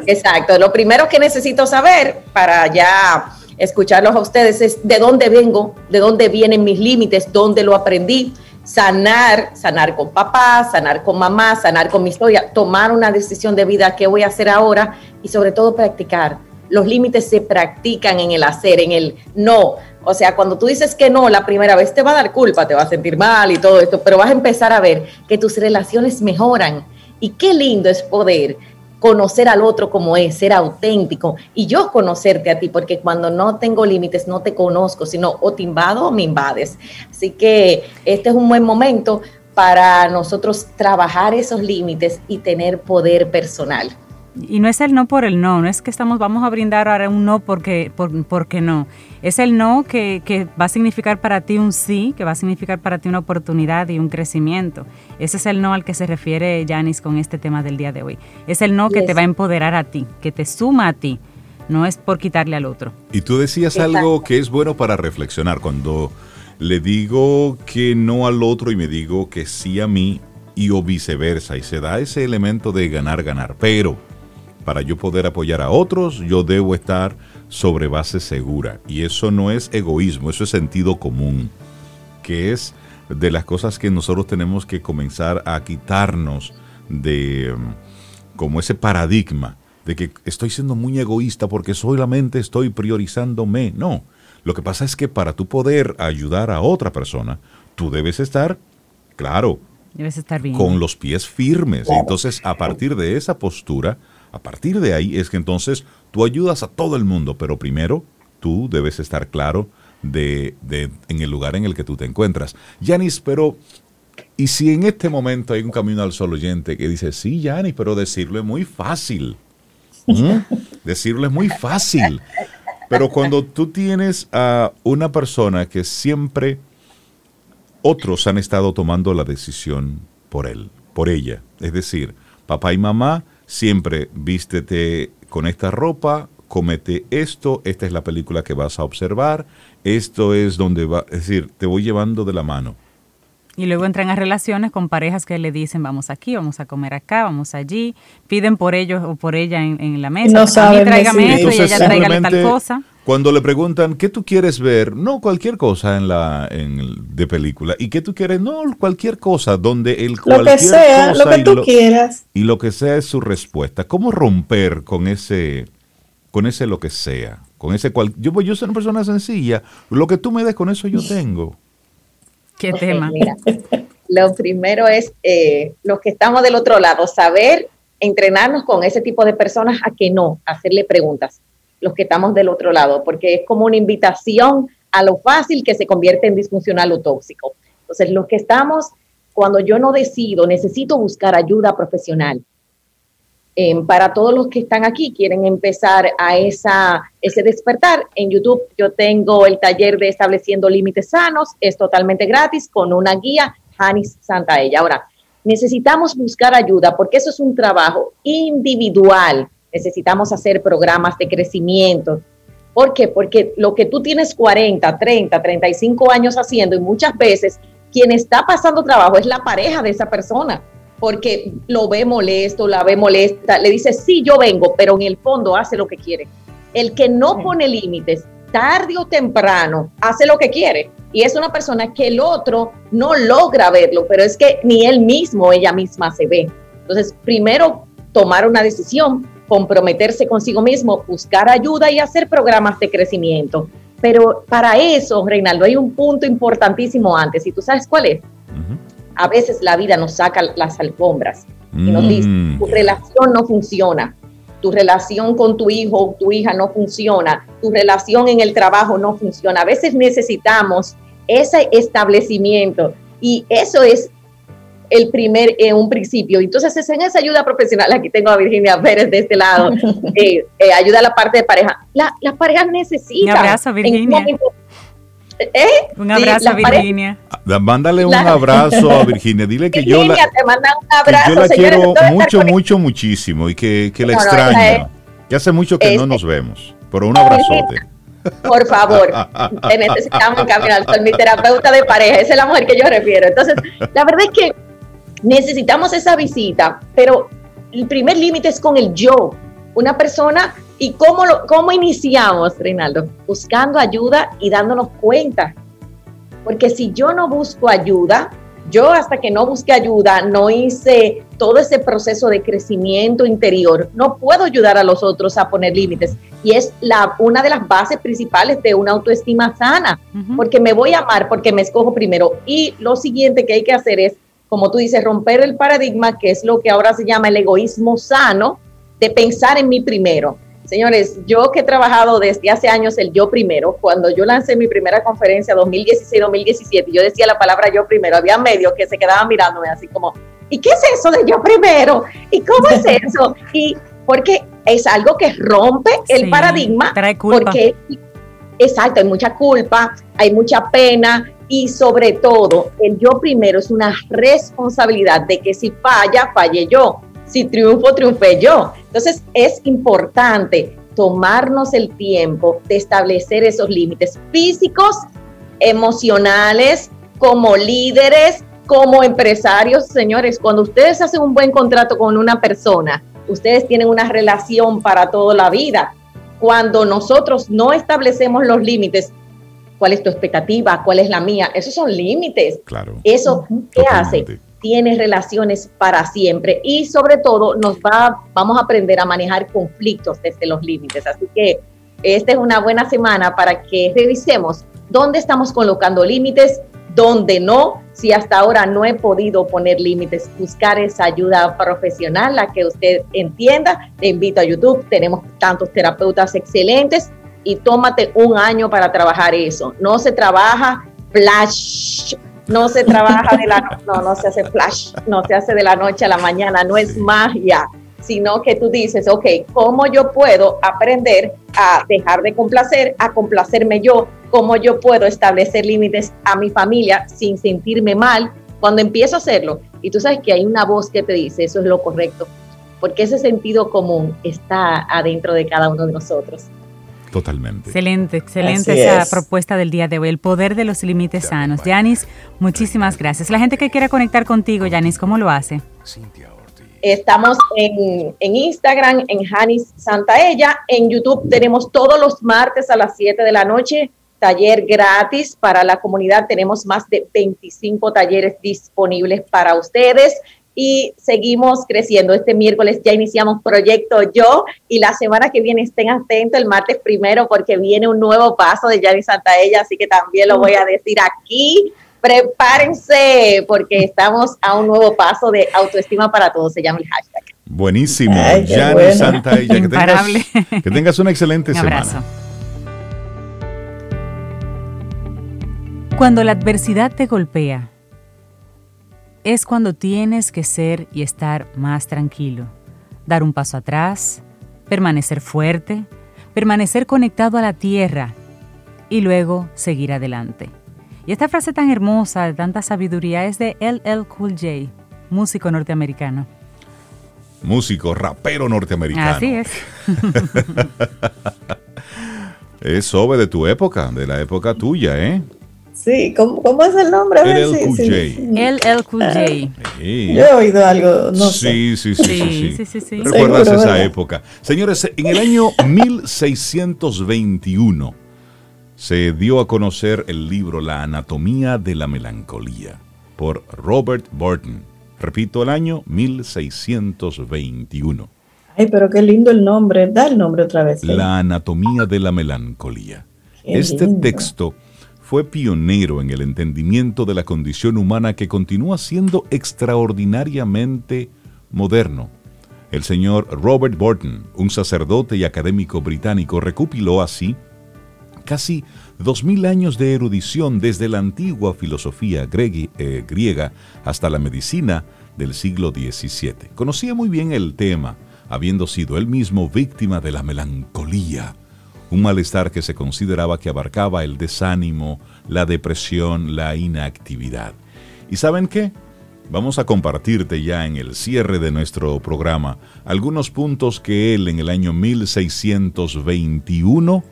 Exacto. Lo primero que necesito saber para ya escucharlos a ustedes es de dónde vengo, de dónde vienen mis límites, dónde lo aprendí. Sanar, sanar con papá, sanar con mamá, sanar con mi historia, tomar una decisión de vida, qué voy a hacer ahora y sobre todo practicar. Los límites se practican en el hacer, en el no. O sea, cuando tú dices que no la primera vez te va a dar culpa, te va a sentir mal y todo esto, pero vas a empezar a ver que tus relaciones mejoran. Y qué lindo es poder conocer al otro como es, ser auténtico y yo conocerte a ti, porque cuando no tengo límites no te conozco, sino o te invado o me invades. Así que este es un buen momento para nosotros trabajar esos límites y tener poder personal. Y no es el no por el no, no es que estamos, vamos a brindar ahora un no porque, por, porque no. Es el no que, que, va a significar para ti un sí, que va a significar para ti una oportunidad y un crecimiento. Ese es el no al que se refiere Janis con este tema del día de hoy. Es el no que te va a empoderar a ti, que te suma a ti. No es por quitarle al otro. Y tú decías algo que es bueno para reflexionar. Cuando le digo que no al otro y me digo que sí a mí y o viceversa. Y se da ese elemento de ganar, ganar. Pero para yo poder apoyar a otros, yo debo estar sobre base segura. Y eso no es egoísmo, eso es sentido común, que es de las cosas que nosotros tenemos que comenzar a quitarnos de mm, como ese paradigma de que estoy siendo muy egoísta porque solamente estoy priorizándome. No, lo que pasa es que para tú poder ayudar a otra persona, tú debes estar, claro, debes estar bien. con los pies firmes. Entonces, a partir de esa postura, a partir de ahí es que entonces tú ayudas a todo el mundo, pero primero tú debes estar claro de, en el lugar en el que tú te encuentras. Yanis, pero ¿y si en este momento hay un camino al sol oyente que dice, sí, Yanis, pero decirlo es muy fácil? ¿Mm? Decirlo es muy fácil. Pero cuando tú tienes a una persona que siempre otros han estado tomando la decisión por él, por ella, es decir, papá y mamá siempre vístete con esta ropa, comete esto, esta es la película que vas a observar, esto es donde va, es decir, te voy llevando de la mano. Y luego entran a relaciones con parejas que le dicen vamos aquí, vamos a comer acá, vamos allí, piden por ellos o por ella en, la mesa. No saben tráigame decir. esto y ella tráigale tal cosa. Cuando le preguntan qué tú quieres ver, no cualquier cosa en la en de película. ¿Y qué tú quieres? No, cualquier cosa donde el Lo cualquier que sea, cosa lo que y tú quieras. y lo que sea es su respuesta. ¿Cómo romper con ese con ese lo que sea? Con ese cual yo yo soy una persona sencilla, lo que tú me des con eso yo tengo. ¿Qué tema? mira, lo primero es eh, los que estamos del otro lado, saber entrenarnos con ese tipo de personas a que no, hacerle preguntas, los que estamos del otro lado, porque es como una invitación a lo fácil que se convierte en disfuncional o tóxico. Entonces, los que estamos, cuando yo no decido, necesito buscar ayuda profesional. Em, para todos los que están aquí, quieren empezar a esa, ese despertar, en YouTube yo tengo el taller de estableciendo límites sanos, es totalmente gratis con una guía, Janis Santaella. Ahora, necesitamos buscar ayuda porque eso es un trabajo individual. Necesitamos hacer programas de crecimiento. ¿Por qué? Porque lo que tú tienes 40, 30, 35 años haciendo y muchas veces quien está pasando trabajo es la pareja de esa persona porque lo ve molesto, la ve molesta, le dice, sí, yo vengo, pero en el fondo hace lo que quiere. El que no pone límites, tarde o temprano, hace lo que quiere. Y es una persona que el otro no logra verlo, pero es que ni él mismo, ella misma se ve. Entonces, primero, tomar una decisión, comprometerse consigo mismo, buscar ayuda y hacer programas de crecimiento. Pero para eso, Reinaldo, hay un punto importantísimo antes, y tú sabes cuál es a veces la vida nos saca las alfombras y nos dice, Mm. tu relación no funciona, tu relación con tu hijo o tu hija no funciona, tu relación en el trabajo no funciona. A veces necesitamos ese establecimiento y eso es el primer, en un principio. Entonces, es en esa ayuda profesional, aquí tengo a Virginia Pérez de este lado, eh, eh, ayuda a la parte de pareja. La- las parejas necesitan. Un abrazo, Virginia. ¿Eh? Un abrazo, Virginia. Da- Mándale un La- abrazo a Virginia, dile que yo la, Virginia, te manda un que abrazo, yo la señores, quiero mucho, mucho, muchísimo y que, que la No, no, extraña. esa Que hace mucho que no Este- nos vemos, pero un abrazote. Por favor, te necesitamos en Camino al Sol, mi terapeuta de pareja, esa es la mujer que yo refiero. Entonces, la verdad es que necesitamos esa visita, pero el primer límite es con el yo, una persona, y cómo, lo, cómo iniciamos, Reinaldo, buscando ayuda y dándonos cuenta. Porque si yo no busco ayuda, yo hasta que no busque ayuda, no hice todo ese proceso de crecimiento interior, no puedo ayudar a los otros a poner límites. Y es la, una de las bases principales de una autoestima sana, porque me voy a amar, porque me escojo primero. Y lo siguiente que hay que hacer es, como tú dices, romper el paradigma, que es lo que ahora se llama el egoísmo sano, de pensar en mí primero. Señores, yo que he trabajado desde hace años el yo primero, cuando yo lancé mi primera conferencia 2016-2017, yo decía la palabra yo primero, había medios que se quedaban mirándome así como, ¿y qué es eso de yo primero? ¿Y cómo es eso? Y porque es algo que rompe el Sí, paradigma, trae culpa. porque, exacto, hay mucha culpa, hay mucha pena y sobre todo, el yo primero es una responsabilidad de que si falla, falle yo, si triunfo, triunfé yo. Entonces es importante tomarnos el tiempo de establecer esos límites físicos, emocionales, como líderes, como empresarios. Señores, cuando ustedes hacen un buen contrato con una persona, ustedes tienen una relación para toda la vida. Cuando nosotros no establecemos los límites, ¿cuál es tu expectativa? ¿Cuál es la mía? Esos son límites. Claro. Eso, ¿qué hace? Totalmente. Tiene relaciones para siempre y sobre todo nos va, vamos a aprender a manejar conflictos desde los límites. Así que esta es una buena semana para que revisemos dónde estamos colocando límites, dónde no. Si hasta ahora no he podido poner límites, buscar esa ayuda profesional, la que usted entienda. Te invito a YouTube, tenemos tantos terapeutas excelentes y tómate un año para trabajar eso. No se trabaja flash, no se trabaja de la no, no se hace flash, no se hace de la noche a la mañana, no es magia, sino que tú dices, ok, ¿cómo yo puedo aprender a dejar de complacer, a complacerme yo? ¿Cómo yo puedo establecer límites a mi familia sin sentirme mal cuando empiezo a hacerlo? Y tú sabes que hay una voz que te dice, eso es lo correcto, porque ese sentido común está adentro de cada uno de nosotros. Totalmente. Excelente, excelente Así esa es. propuesta del día de hoy, el poder de los límites sanos. Yanis, muchísimas gracias. La gente que quiera conectar contigo, Yanis, ¿cómo lo hace? Estamos en, en Instagram, en Janis Santaella. En YouTube tenemos todos los martes a las 7 de la noche taller gratis para la comunidad. Tenemos más de 25 talleres disponibles para ustedes y seguimos creciendo. Este miércoles ya iniciamos Proyecto Yo y la semana que viene estén atentos el martes primero porque viene un nuevo paso de Yanis Santaella, así que también lo voy a decir aquí. Prepárense porque estamos a un nuevo paso de autoestima para todos, se llama el hashtag. Buenísimo. Bueno. Santaella, que tengas, que tengas una excelente Un abrazo. semana. Cuando la adversidad te golpea, es cuando tienes que ser y estar más tranquilo, dar un paso atrás, permanecer fuerte, permanecer conectado a la tierra y luego seguir adelante. Y esta frase tan hermosa, de tanta sabiduría, es de LL Cool J, músico norteamericano. Músico, rapero norteamericano. Así es. Es Sobe de tu época, de la época tuya, ¿eh? Sí, ¿cómo, cómo es el nombre? A ver, LL sí, Cool sí, J. sí. LL Cool J. Sí. Yo he oído algo, no sé. sí, sí, sí, sí, Sí, sí. sí, sí, sí. ¿Recuerdas Seguro, esa ¿verdad? época? Señores, en el año 1621 se dio a conocer el libro La anatomía de la melancolía por Robert Burton. Repito, el año 1621. Ay, pero qué lindo el nombre. Da el nombre otra vez. ¿eh? La anatomía de la melancolía. Qué Este lindo. texto fue pionero en el entendimiento de la condición humana que continúa siendo extraordinariamente moderno. El señor Robert Burton, un sacerdote y académico británico, recopiló así casi dos mil años de erudición desde la antigua filosofía eh, griega hasta la medicina del siglo XVII. Conocía muy bien el tema, habiendo sido él mismo víctima de la melancolía, un malestar que se consideraba que abarcaba el desánimo, la depresión, la inactividad. ¿Y saben qué? Vamos a compartirte ya en el cierre de nuestro programa algunos puntos que él en el año 1621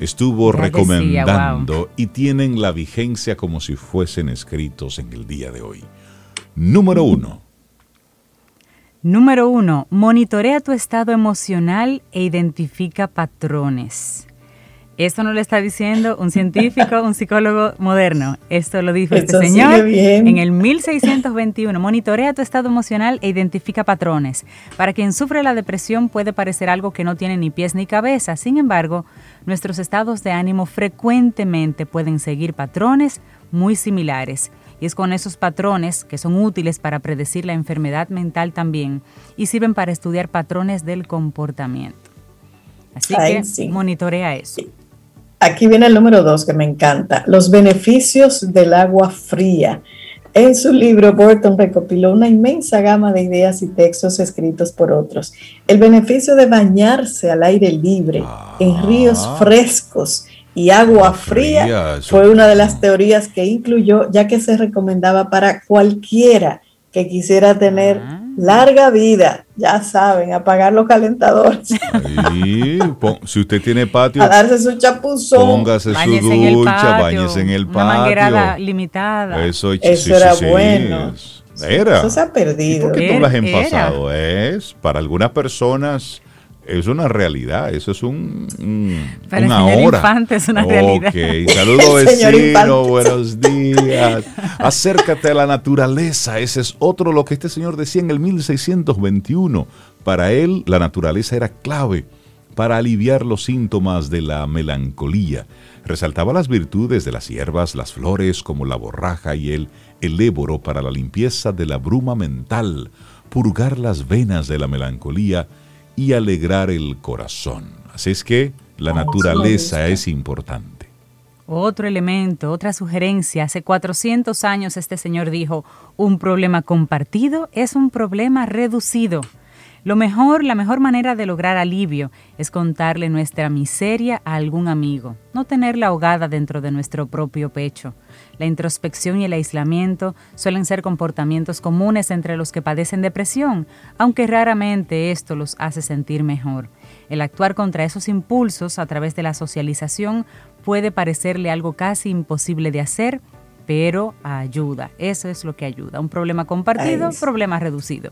estuvo Ya decía, recomendando y tienen la vigencia como si fuesen escritos en el día de hoy. Número uno, Número uno, monitorea tu estado emocional e identifica patrones. Esto no lo está diciendo un científico, un psicólogo moderno. Esto lo dijo este señor bien. en el 1621. Monitorea tu estado emocional e identifica patrones. Para quien sufre la depresión puede parecer algo que no tiene ni pies ni cabeza. Sin embargo, nuestros estados de ánimo frecuentemente pueden seguir patrones muy similares. Y es con esos patrones que son útiles para predecir la enfermedad mental también y sirven para estudiar patrones del comportamiento. Así Ay, que sí. monitorea eso. Aquí viene el número dos que me encanta, los beneficios del agua fría. En su libro, Burton recopiló una inmensa gama de ideas y textos escritos por otros. El beneficio de bañarse al aire libre, en ríos frescos y agua fría, fue una de las teorías que incluyó, ya que se recomendaba para cualquiera que quisiera tener Ah. larga vida. Ya saben, apagar los calentadores, Ahí, pon- si usted tiene patio, a darse su chapuzón. póngase su en el ducha, patio. bañese en el Una manguerada patio. limitada. Eso, Eso era bueno. Era. Eso se ha ¿Y perdido. por qué tú las en era. pasado? Es, para algunas personas, es una realidad. Eso es un, un- el una señor hora. Infante es una realidad. saludos El señor vecino, buenos días. Acércate a la naturaleza. Ese es otro lo que este señor decía en el 1621. Para él, la naturaleza era clave para aliviar los síntomas de la melancolía. Resaltaba las virtudes de las hierbas, las flores como la borraja y el eléboro para la limpieza de la bruma mental, purgar las venas de la melancolía y alegrar el corazón. Así es que la naturaleza es importante. Otro elemento, otra sugerencia. Hace 400 años este señor dijo, un problema compartido es un problema reducido. Lo mejor, la mejor manera de lograr alivio es contarle nuestra miseria a algún amigo, no tenerla ahogada dentro de nuestro propio pecho. La introspección y el aislamiento suelen ser comportamientos comunes entre los que padecen depresión, aunque raramente esto los hace sentir mejor. El actuar contra esos impulsos a través de la socialización puede parecerle algo casi imposible de hacer, pero ayuda. Eso es lo que ayuda. Un problema compartido, problema reducido.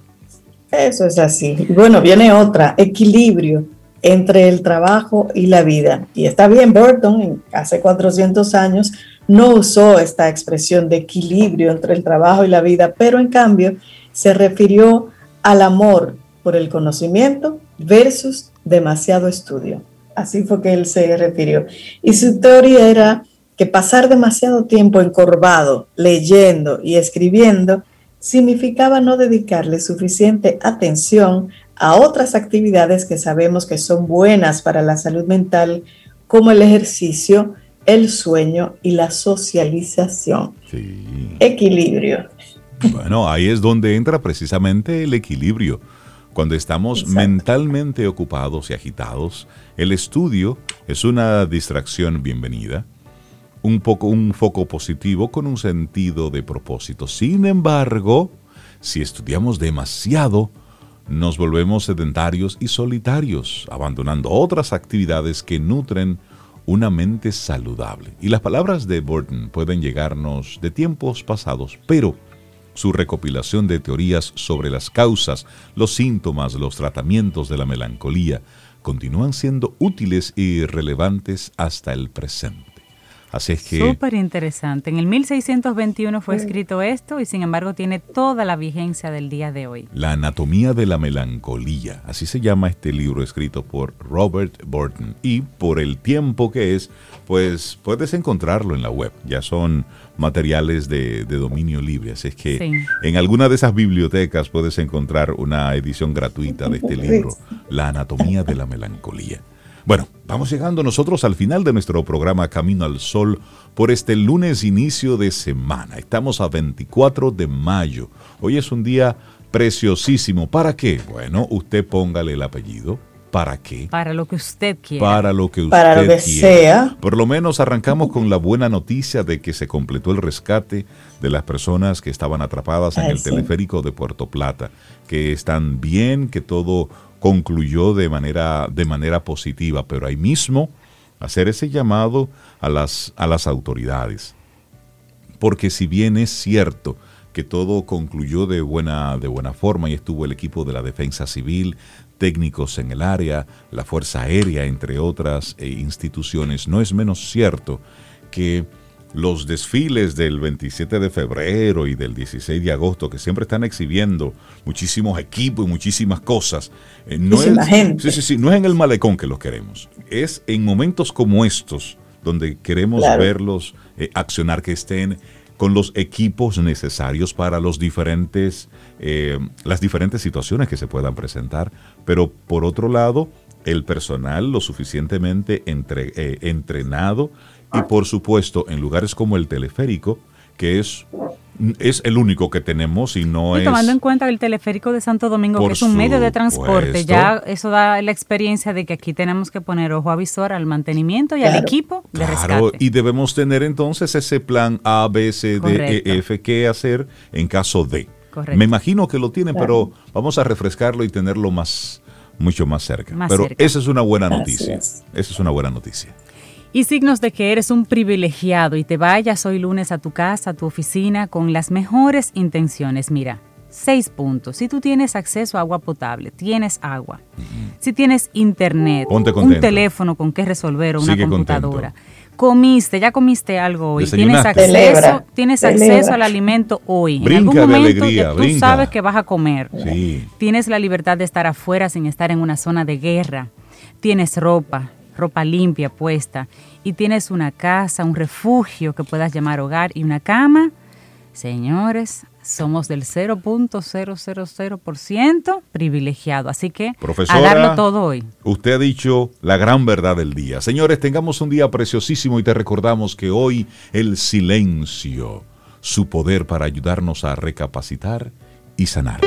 Eso es así. Bueno, viene otra, equilibrio entre el trabajo y la vida. Y está bien, Burton, hace 400 años, no usó esta expresión de equilibrio entre el trabajo y la vida, pero en cambio se refirió al amor por el conocimiento versus demasiado estudio. Así fue que él se refirió. Y su teoría era que pasar demasiado tiempo encorvado, leyendo y escribiendo, significaba no dedicarle suficiente atención a otras actividades que sabemos que son buenas para la salud mental, como el ejercicio, el sueño y la socialización. Equilibrio. Bueno, ahí es donde entra precisamente el equilibrio. Cuando estamos mentalmente ocupados y agitados, el estudio es una distracción bienvenida un, poco, un foco positivo con un sentido de propósito. Sin embargo, si estudiamos demasiado, nos volvemos sedentarios y solitarios, abandonando otras actividades que nutren una mente saludable. Y las palabras de Burton pueden llegarnos de tiempos pasados, pero su recopilación de teorías sobre las causas, los síntomas, los tratamientos de la melancolía, continúan siendo útiles y relevantes hasta el presente. Así es que... Súper interesante. En el 1621 fue escrito esto y sin embargo tiene toda la vigencia del día de hoy. La anatomía de la melancolía. Así se llama este libro escrito por Robert Burton. Y por el tiempo que es, pues puedes encontrarlo en la web. Ya son materiales de, dominio libre. Así es que en alguna de esas bibliotecas puedes encontrar una edición gratuita de este libro, La anatomía de la melancolía. Bueno, vamos llegando nosotros al final de nuestro programa Camino al Sol por este lunes inicio de semana. Estamos a 24 de mayo. Hoy es un día preciosísimo. ¿Para qué? Bueno, usted póngale el apellido. ¿Para qué? Para lo que usted quiera. Para lo que usted Para lo que sea. Por lo menos arrancamos con la buena noticia de que se completó el rescate de las personas que estaban atrapadas en el teleférico de Puerto Plata, que están bien, que todo concluyó de manera, de manera positiva, pero ahí mismo hacer ese llamado a las, a las autoridades. Porque si bien es cierto que todo concluyó de buena, de buena forma y estuvo el equipo de la defensa civil, técnicos en el área, la Fuerza Aérea, entre otras eh, instituciones, no es menos cierto que los desfiles del 27 de febrero y del 16 de agosto, que siempre están exhibiendo muchísimos equipos y muchísimas cosas, eh, no, es, Sí, sí, sí, no es en el malecón que los queremos, es en momentos como estos donde queremos verlos eh, accionar, que estén con los equipos necesarios para los diferentes, eh, las diferentes situaciones que se puedan presentar, pero por otro lado, el personal lo suficientemente entrenado y por supuesto, en lugares como el teleférico, que es, es el único que tenemos y no y es... Tomando en cuenta el teleférico de Santo Domingo, que es un medio de transporte, ya eso da la experiencia de que aquí tenemos que poner ojo avisor al mantenimiento y al equipo de claro, y debemos tener entonces ese plan A, B, C, D, E, F, qué hacer en caso de. Me imagino que lo tienen, pero vamos a refrescarlo y tenerlo más mucho más cerca. pero esa es una buena noticia. Esa es una buena noticia y signos de que eres un privilegiado y te vayas hoy lunes a tu casa, a tu oficina, con las mejores intenciones. Mira, seis puntos. Si tú tienes acceso a agua potable, tienes agua. Si tienes internet, un teléfono con que resolver o una computadora. Comiste, ya comiste algo hoy. Tienes acceso, tienes acceso al alimento hoy. en algún momento tú sabes que vas a comer. Tienes la libertad de estar afuera sin estar en una zona de guerra. Tienes ropa, ropa limpia puesta y tienes una casa, un refugio que puedas llamar hogar y una cama, señores, somos del 0.000% privilegiado. Así que Profesora, a darlo todo hoy. Usted ha dicho la gran verdad del día. Señores, tengamos un día preciosísimo y te recordamos que hoy el silencio, su poder para ayudarnos a recapacitar y sanar.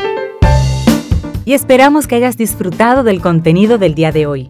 y esperamos que hayas disfrutado del contenido del día de hoy.